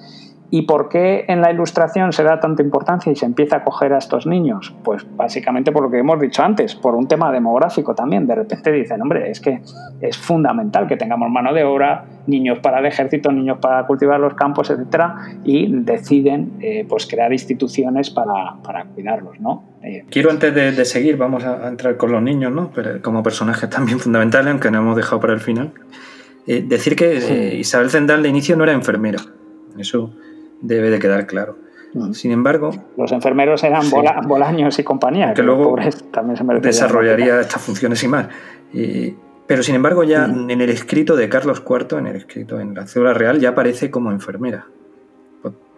¿Y por qué en la ilustración se da tanta importancia y se empieza a coger a estos niños? Pues básicamente por lo que hemos dicho antes, por un tema demográfico también. De repente dicen, hombre, es que es fundamental que tengamos mano de obra, niños para el ejército, niños para cultivar los campos, etcétera, y deciden eh, pues crear instituciones para, para cuidarlos, ¿no?
Eh, Quiero antes de, seguir, vamos a, entrar con los niños, ¿no? Pero como personajes también fundamentales, aunque no hemos dejado para el final. Eh, decir que Isabel Zendal de inicio no era enfermera. Eso debe de quedar claro. Mm. Sin embargo...
Los enfermeros eran bolaños y compañía.
Que, luego también se desarrollaría estas funciones y más. pero sin embargo ya mm. en el escrito de Carlos IV, en el escrito en la cédula real, ya aparece como enfermera.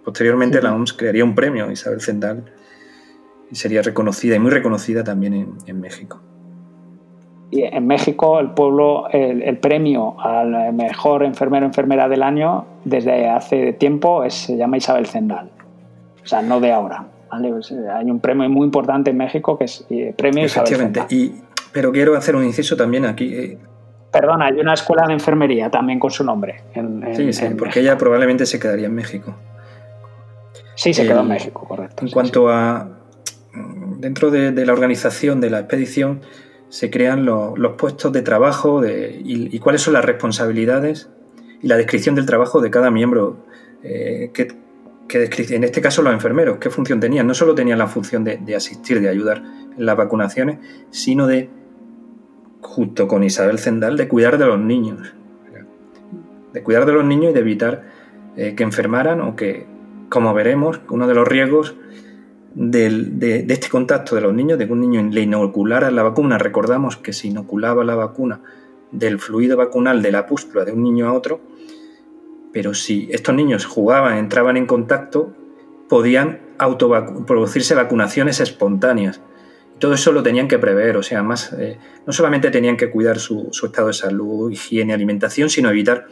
Posteriormente la OMS crearía un premio, Isabel Zendal, y sería reconocida y muy reconocida también en México.
Y en México el pueblo, el, premio al mejor enfermero o enfermera del año desde hace tiempo se llama Isabel Zendal. O sea, no de ahora. Pues, eh, hay un premio muy importante en México que es eh, premio Isabel Zendal.
Y, pero quiero hacer un inciso también aquí. Eh.
Perdona, hay una escuela de enfermería también con su nombre.
sí, sí, porque ella probablemente se quedaría en México.
Sí, se quedó en México, correcto.
En cuanto a. Dentro de la organización de la expedición, se crean los puestos de trabajo y, cuáles son las responsabilidades y la descripción del trabajo de cada miembro. Eh, que, en este caso los enfermeros, qué función tenían. No solo tenían la función de, asistir, de ayudar en las vacunaciones, sino de, junto con Isabel Zendal, de cuidar de los niños. De cuidar de los niños y de evitar eh, que enfermaran o que, como veremos, uno de los riesgos de, este contacto de los niños, de que un niño le inoculara la vacuna, recordamos que se inoculaba la vacuna del fluido vacunal de la pústula de un niño a otro, pero si estos niños jugaban, entraban en contacto, podían producirse vacunaciones espontáneas. Todo eso lo tenían que prever, o sea, más, eh, no solamente tenían que cuidar su, estado de salud, higiene, alimentación, sino evitar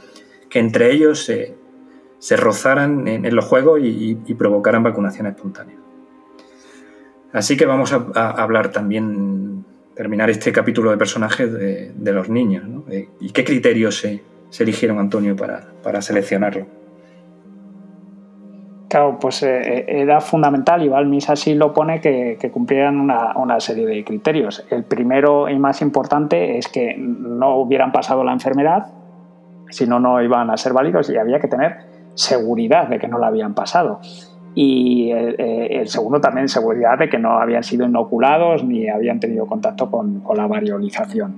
que entre ellos se rozaran en, los juegos y provocaran vacunación espontánea. Así que vamos a, hablar también, terminar este capítulo de personajes de, los niños. ¿Y qué criterios se, eligieron, Antonio, para, para seleccionarlo?
Claro, pues eh, eh, era fundamental, y Balmis así lo pone, que, cumplieran una, serie de criterios. El primero y más importante es que no hubieran pasado la enfermedad, si no, no iban a ser válidos y había que tener seguridad de que no la habían pasado. Y eh, el, segundo también seguridad de que no habían sido inoculados ni habían tenido contacto con, con la variolización.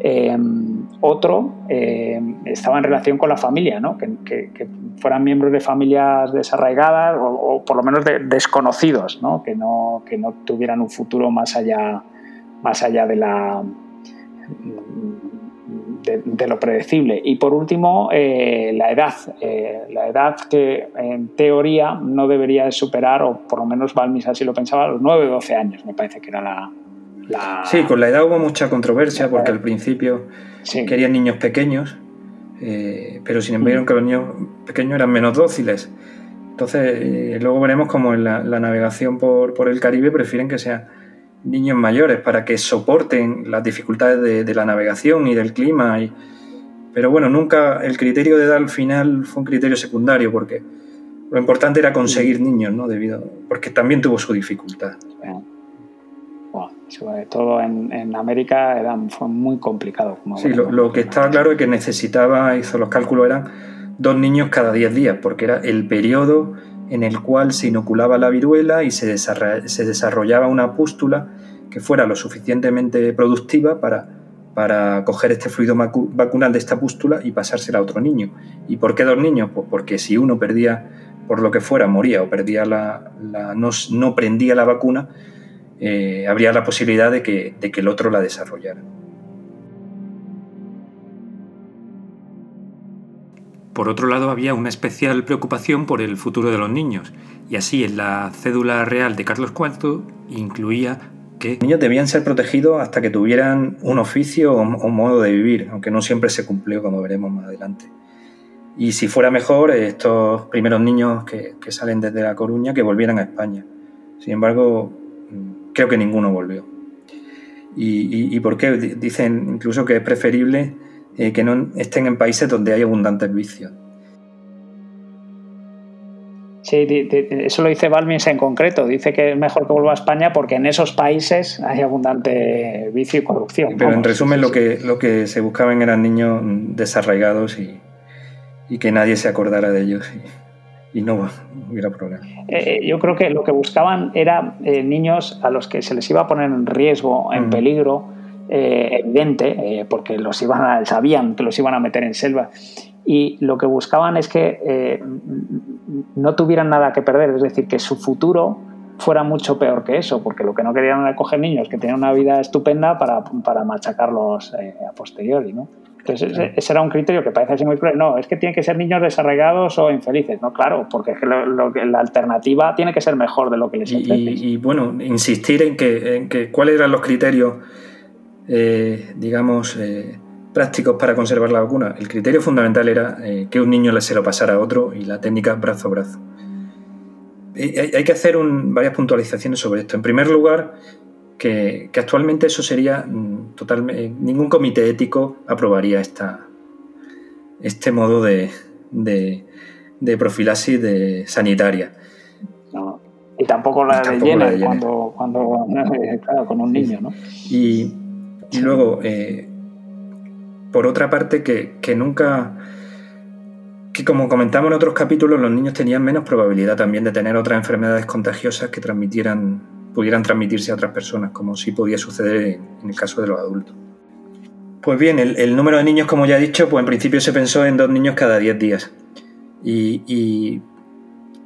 Em, otro em, estaba en relación con la familia, ¿no? que, fueran miembros de familias desarraigadas o, por lo menos desconocidos, ¿no? Que, ¿no? que no tuvieran un futuro más allá, más allá de, la, de, lo predecible. Y por último, eh, la edad. Eh, la edad que en teoría no debería superar, o por lo menos Balmis así lo pensaba, los 9 o 12 años, me parece que era la,
Sí, con la edad hubo mucha controversia porque al principio querían niños pequeños, eh, pero sin embargo mm. que los niños pequeños eran menos dóciles. Entonces, eh, luego veremos cómo en la, navegación por, el Caribe prefieren que sean niños mayores para que soporten las dificultades de, la navegación y del clima. Pero bueno, nunca el criterio de edad al final fue un criterio secundario porque lo importante era conseguir niños, ¿no? Debido, porque también tuvo su dificultad
sobre todo en, América, era, fue muy complicado.
sí, lo, que estaba claro es que necesitaba, hizo los cálculos, eran dos niños cada 10 días, porque era el periodo en el cual se inoculaba la viruela y se, desarrollaba una pústula que fuera lo suficientemente productiva para, para coger este fluido vacunal de esta pústula y pasársela a otro niño. ¿Y por qué dos niños? Pues porque si uno perdía, por lo que fuera, moría o perdía la, no, no prendía la vacuna, eh, habría la posibilidad de que, de que el otro la desarrollara.
Por otro lado, había una especial preocupación por el futuro de los niños, y así en la cédula real de Carlos IV incluía que...
Los niños debían ser protegidos hasta que tuvieran un oficio o, modo de vivir, aunque no siempre se cumplió, como veremos más adelante. Y si fuera mejor, estos primeros niños que, salen desde La Coruña, que volvieran a España. Sin embargo, creo que ninguno volvió. ¿Y, y, por qué? Dicen incluso que es preferible eh, que no estén en países donde hay abundantes vicios.
Sí, eso lo dice Balmis en concreto. Dice que es mejor que vuelva a España porque en esos países hay abundante vicio y corrupción.
Pero en resumen, lo, que, lo que se buscaban eran niños desarraigados y, y que nadie se acordara de ellos y no hubiera problema.
Eh, yo creo que lo que buscaban era eh, niños a los que se les iba a poner en riesgo, en peligro eh, evidente, porque los iban a, sabían que los iban a meter en selva. Y lo que buscaban es que no tuvieran nada que perder, es decir, que su futuro fuera mucho peor que eso, porque lo que no querían era coger niños que tenían una vida estupenda para, para machacarlos a posteriori. ¿no? Entonces, ese, era un criterio que parece así muy cruel. No, es que tienen que ser niños desarraigados o infelices. No, claro, porque la alternativa tiene que ser mejor de lo que les
y, y, bueno, insistir en que, en que cuáles eran los criterios, eh, digamos, eh, prácticos para conservar la vacuna. El criterio fundamental era eh, que un niño le se lo pasara a otro y la técnica brazo a brazo. Hay, que hacer varias puntualizaciones sobre esto. En primer lugar, que, actualmente eso sería mm, totalmente. Ningún comité ético aprobaría esta, este modo de, de, profilaxis de, sanitaria.
y tampoco la, de, llena, Cuando, cuando claro, con un niño, ¿no?
Y, y luego, eh, por otra parte, que, que nunca que como comentamos en otros capítulos, los niños tenían menos probabilidad también de tener otras enfermedades contagiosas que transmitieran pudieran transmitirse a otras personas, como sí podía suceder en el caso de los adultos. Pues bien, el, número de niños, como ya he dicho, pues en principio se pensó en dos niños cada 10 días. Y,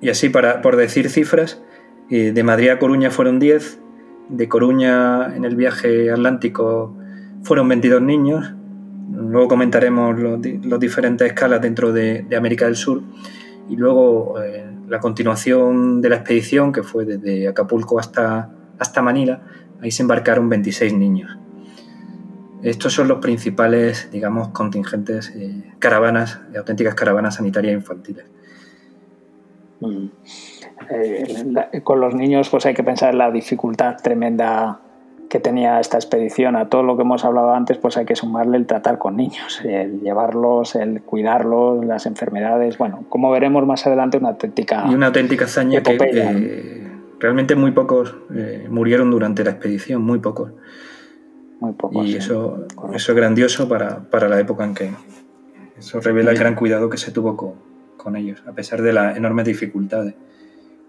así, para, por decir cifras, eh, de Madrid a Coruña fueron 10, de Coruña en el viaje atlántico fueron 22 niños, luego comentaremos las diferentes escalas dentro de, América del Sur, y luego eh, la continuación de la expedición, que fue desde Acapulco hasta, hasta Manila, ahí se embarcaron 26 niños. Estos son los principales, digamos, contingentes, eh, caravanas, auténticas caravanas sanitarias infantiles.
Eh, con los niños pues hay que pensar en la dificultad tremenda que tenía esta expedición. A todo lo que hemos hablado antes, pues hay que sumarle el tratar con niños, el llevarlos, el cuidarlos, las enfermedades. Bueno, como veremos más adelante, una auténtica.
Y una auténtica hazaña que eh, realmente muy pocos eh, murieron durante la expedición, muy pocos.
Muy pocos.
Y eso, eso es grandioso para, para, la época en que. Eso revela el gran cuidado que se tuvo con, con ellos, a pesar de las enormes dificultades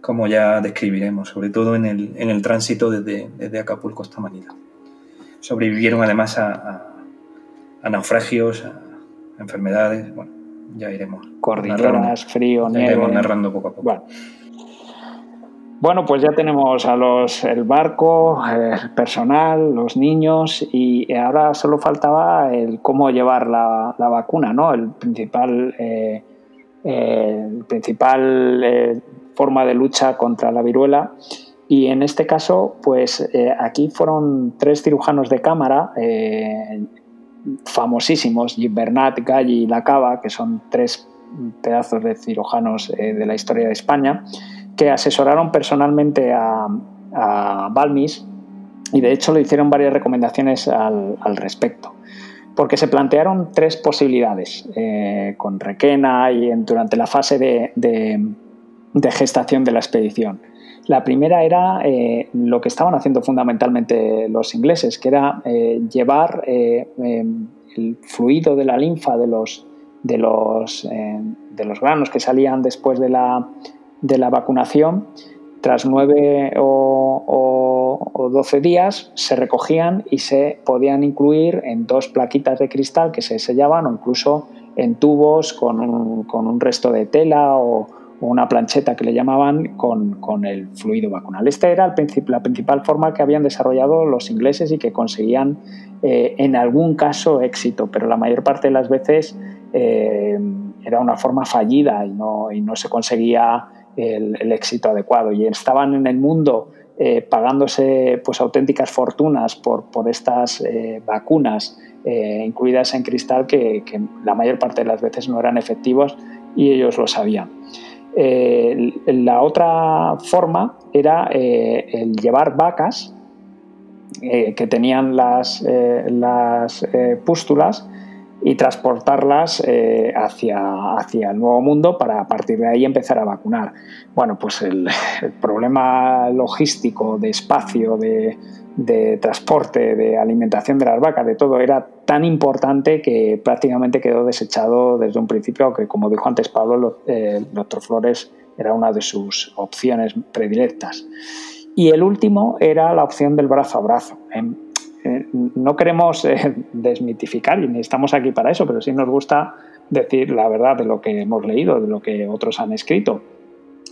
como ya describiremos, sobre todo en el, en el tránsito desde, desde, Acapulco hasta Manila. Sobrevivieron además a, a, naufragios, a, enfermedades, bueno, ya iremos.
Cordilleras, frío,
nieve. Iremos narrando poco a poco.
Bueno. Bueno, pues ya tenemos a los, el barco, el personal, los niños y ahora solo faltaba el cómo llevar la, la vacuna, ¿no? El principal, eh, eh, el principal eh, forma de lucha contra la viruela. Y en este caso, pues eh, aquí fueron tres cirujanos de cámara eh, famosísimos, Bernat, Galli y Lacava, que son tres pedazos de cirujanos eh, de la historia de España, que asesoraron personalmente a, a, Balmis y de hecho le hicieron varias recomendaciones al, al respecto porque se plantearon tres posibilidades con Requena y durante la fase de, de gestación de la expedición. La primera era eh, lo que estaban haciendo fundamentalmente los ingleses, que era eh, llevar eh, em, el fluido de la linfa de los, de los, de los granos que salían después de la, de la vacunación. Tras nueve o, 12 días se recogían y se podían incluir en dos plaquitas de cristal que se sellaban o incluso en tubos con un, con un resto de tela o, una plancheta que le llamaban con, con el fluido vacunal. Esta era la principal forma que habían desarrollado los ingleses y que conseguían eh, en algún caso éxito, pero la mayor parte de las veces eh, era una forma fallida y no, y no se conseguía el, éxito adecuado. Y estaban en el mundo eh, pagándose pues, auténticas fortunas por, por estas vacunas incluidas en cristal que, que la mayor parte de las veces no eran efectivos y ellos lo sabían. Eh, la otra forma era eh, el llevar vacas eh, que tenían las, las pústulas y transportarlas hacia, hacia el nuevo mundo para a partir de ahí empezar a vacunar. Bueno, pues el problema logístico de espacio, de, de transporte, de alimentación de las vacas, de todo, era tan importante que prácticamente quedó desechado desde un principio, aunque como dijo antes Pablo, eh, el doctor Flores era una de sus opciones predilectas. Y el último era la opción del brazo a brazo. Eh, no queremos eh, desmitificar y ni estamos aquí para eso, pero sí nos gusta decir la verdad de lo que hemos leído, de lo que otros han escrito.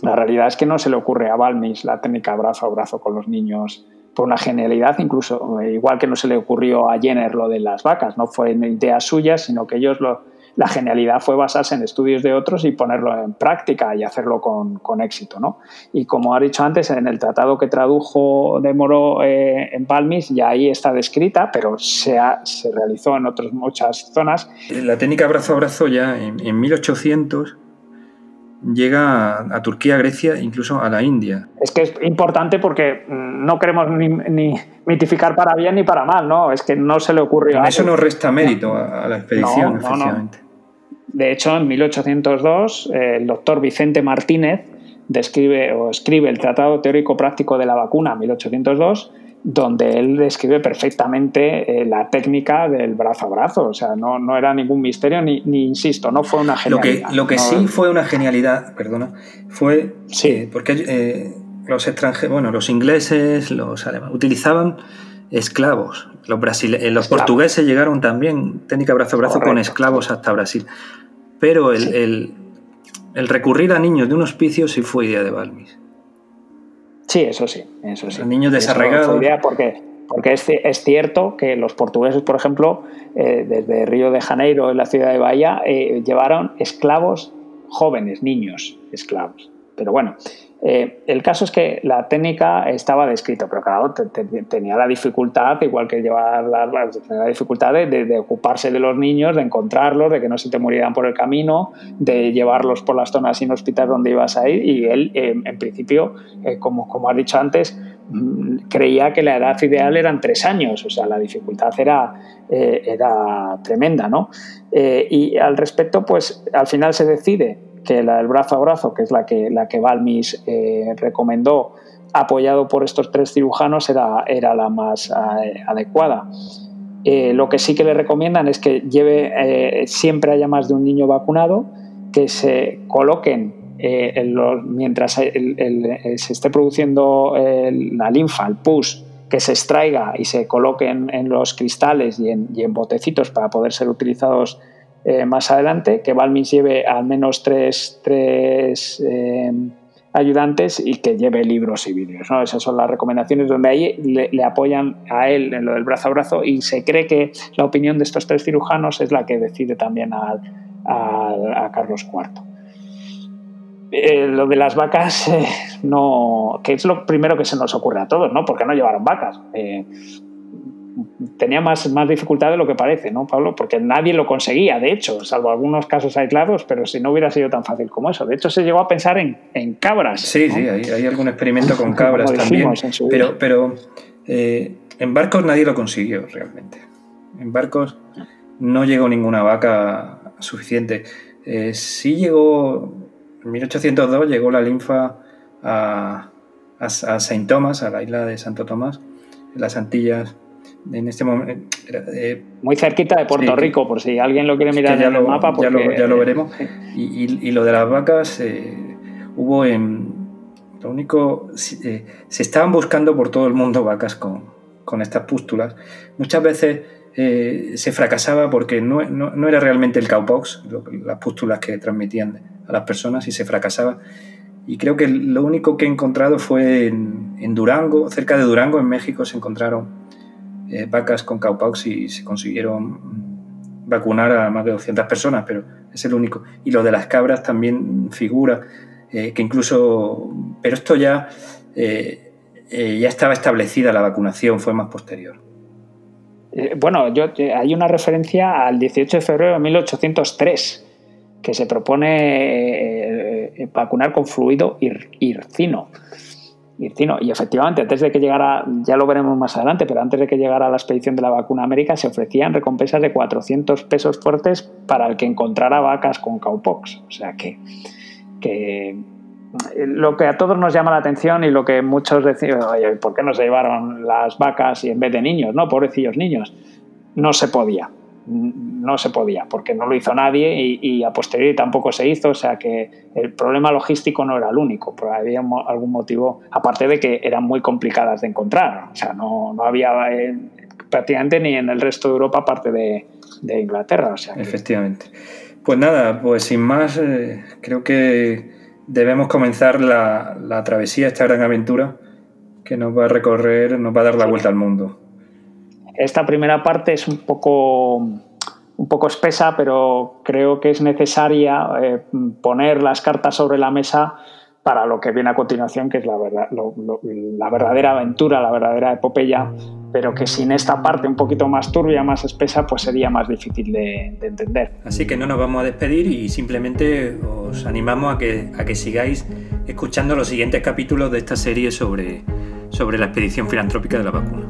La realidad es que no se le ocurre a Balmis la técnica brazo a brazo con los niños por una genialidad, incluso eh, igual que no se le ocurrió a Jenner lo de las vacas, no fue idea suya, sino que ellos lo, la genialidad fue basarse en estudios de otros y ponerlo en práctica y hacerlo con, con éxito. ¿no? Y como ha dicho antes, en el tratado que tradujo de Moro eh, en Palmis, ya ahí está descrita, pero se, ha, se realizó en otras muchas zonas.
La técnica brazo a brazo ya en, en 1800 llega a, Turquía, Grecia, incluso a la India.
Es que es importante porque mm, no queremos ni, mitificar para bien ni para mal, ¿no? Es que no se le ocurrió
a Eso no resta mérito a, la expedición, efectivamente.
De hecho, en 1802, el doctor Vicente Martínez describe o escribe el Tratado Teórico Práctico de la Vacuna, 1802, donde él describe perfectamente eh, la técnica del brazo a brazo. O sea, no, no era ningún misterio, ni, ni, insisto, no fue una genialidad.
Lo que, lo que sí fue una genialidad, perdona, fue
sí.
Eh, porque eh, los extranjeros, bueno, los ingleses, los alemanes, utilizaban esclavos. Los, brasile los portugueses llegaron también, técnica brazo a brazo, Correcto. con esclavos hasta Brasil. Pero el, sí. el, el recurrir a niños de un hospicio sí fue idea de Balmis.
Sí, eso sí, eso sí.
Niños desarraigados.
Porque, porque es, es, cierto que los portugueses, por ejemplo, eh, desde Río de Janeiro, en la ciudad de Bahía, eh, llevaron esclavos jóvenes, niños esclavos. Pero bueno, eh, el caso es que la técnica estaba descrita, pero claro, tenía la dificultad, igual que llevar la, la dificultad de, ocuparse de los niños, de encontrarlos, de que no se te murieran por el camino, de llevarlos por las zonas inhóspitas donde ibas a ir. Y él, eh, en principio, eh, como, como has dicho antes, mm, creía que la edad ideal eran tres años, o sea, la dificultad era, era tremenda, ¿no? y al respecto, pues al final se decide que la del brazo a brazo, que es la que, la que Balmis eh, recomendó, apoyado por estos tres cirujanos, era, era la más eh, adecuada. Eh, lo que sí que le recomiendan es que lleve siempre haya más de un niño vacunado, que se coloquen mientras se esté produciendo la linfa, el pus, que se extraiga y se coloquen en los cristales y en, y en botecitos para poder ser utilizados eh, más adelante, que Balmis lleve al menos tres, tres eh, ayudantes y que lleve libros y vídeos. ¿no? Esas son las recomendaciones donde ahí le, apoyan a él en lo del brazo a brazo y se cree que la opinión de estos tres cirujanos es la que decide también a, Carlos IV. Eh, lo de las vacas, no, que es lo primero que se nos ocurre a todos, ¿no? Porque no llevaron vacas tenía más, más dificultad de lo que parece, ¿no, Pablo? Porque nadie lo conseguía, de hecho, salvo algunos casos aislados, pero si no hubiera sido tan fácil como eso. De hecho, se llegó a pensar en, en cabras.
Sí, sí, hay, algún experimento con cabras también. Pero, pero eh, en barcos nadie lo consiguió realmente. En barcos no llegó ninguna vaca suficiente. Eh, sí llegó, en 1802 llegó la linfa a, a, a Saint Thomas, a la isla de Santo Tomás, en las Antillas en este momento.
Eh, Muy cerquita de Puerto Rico, por si alguien lo quiere mirar en el mapa.
Ya, lo, veremos. Y, lo de las vacas, eh, hubo en. Lo único. Eh, se estaban buscando por todo el mundo vacas con, con estas pústulas. Muchas veces se fracasaba porque no, no, era realmente el cowpox, las pústulas que transmitían a las personas, y se fracasaba. Y creo que lo único que he encontrado fue en, en Durango, cerca de Durango, en México, se encontraron eh, vacas con cowpox y se consiguieron vacunar a más de 200 personas, pero es el único. Y lo de las cabras también figura, eh, que incluso, pero esto ya, eh, ya estaba establecida la vacunación, fue más posterior.
bueno, yo, hay una referencia al 18 de febrero de 1803 que se propone vacunar con fluido ircino. Y efectivamente, antes de que llegara, ya lo veremos más adelante, pero antes de que llegara la expedición de la vacuna a América, se ofrecían recompensas de 400 pesos fuertes para el que encontrara vacas con cowpox. O sea que, que lo que a todos nos llama la atención y lo que muchos decían, oye, ¿por qué no se llevaron las vacas y en vez de niños, no? Pobrecillos niños. No se podía no se podía, porque no lo hizo nadie y, a posteriori tampoco se hizo, o sea que el problema logístico no era el único, pero había algún motivo, aparte de que eran muy complicadas de encontrar, o sea, no, había eh, prácticamente ni en el resto de Europa aparte de, Inglaterra. O sea,
Efectivamente. Pues nada, pues sin más, eh, creo que debemos comenzar la, travesía, esta gran aventura que nos va a recorrer, nos va a dar la vuelta al mundo.
Esta primera parte es un poco, un poco espesa, pero creo que es necesaria eh, poner las cartas sobre la mesa para lo que viene a continuación, que es la, verdad, la verdadera aventura, la verdadera epopeya, pero que sin esta parte un poquito más turbia, más espesa, pues sería más difícil de, entender.
Así que no nos vamos a despedir y simplemente os animamos a que, a que sigáis escuchando los siguientes capítulos de esta serie sobre, sobre la expedición filantrópica de la vacuna.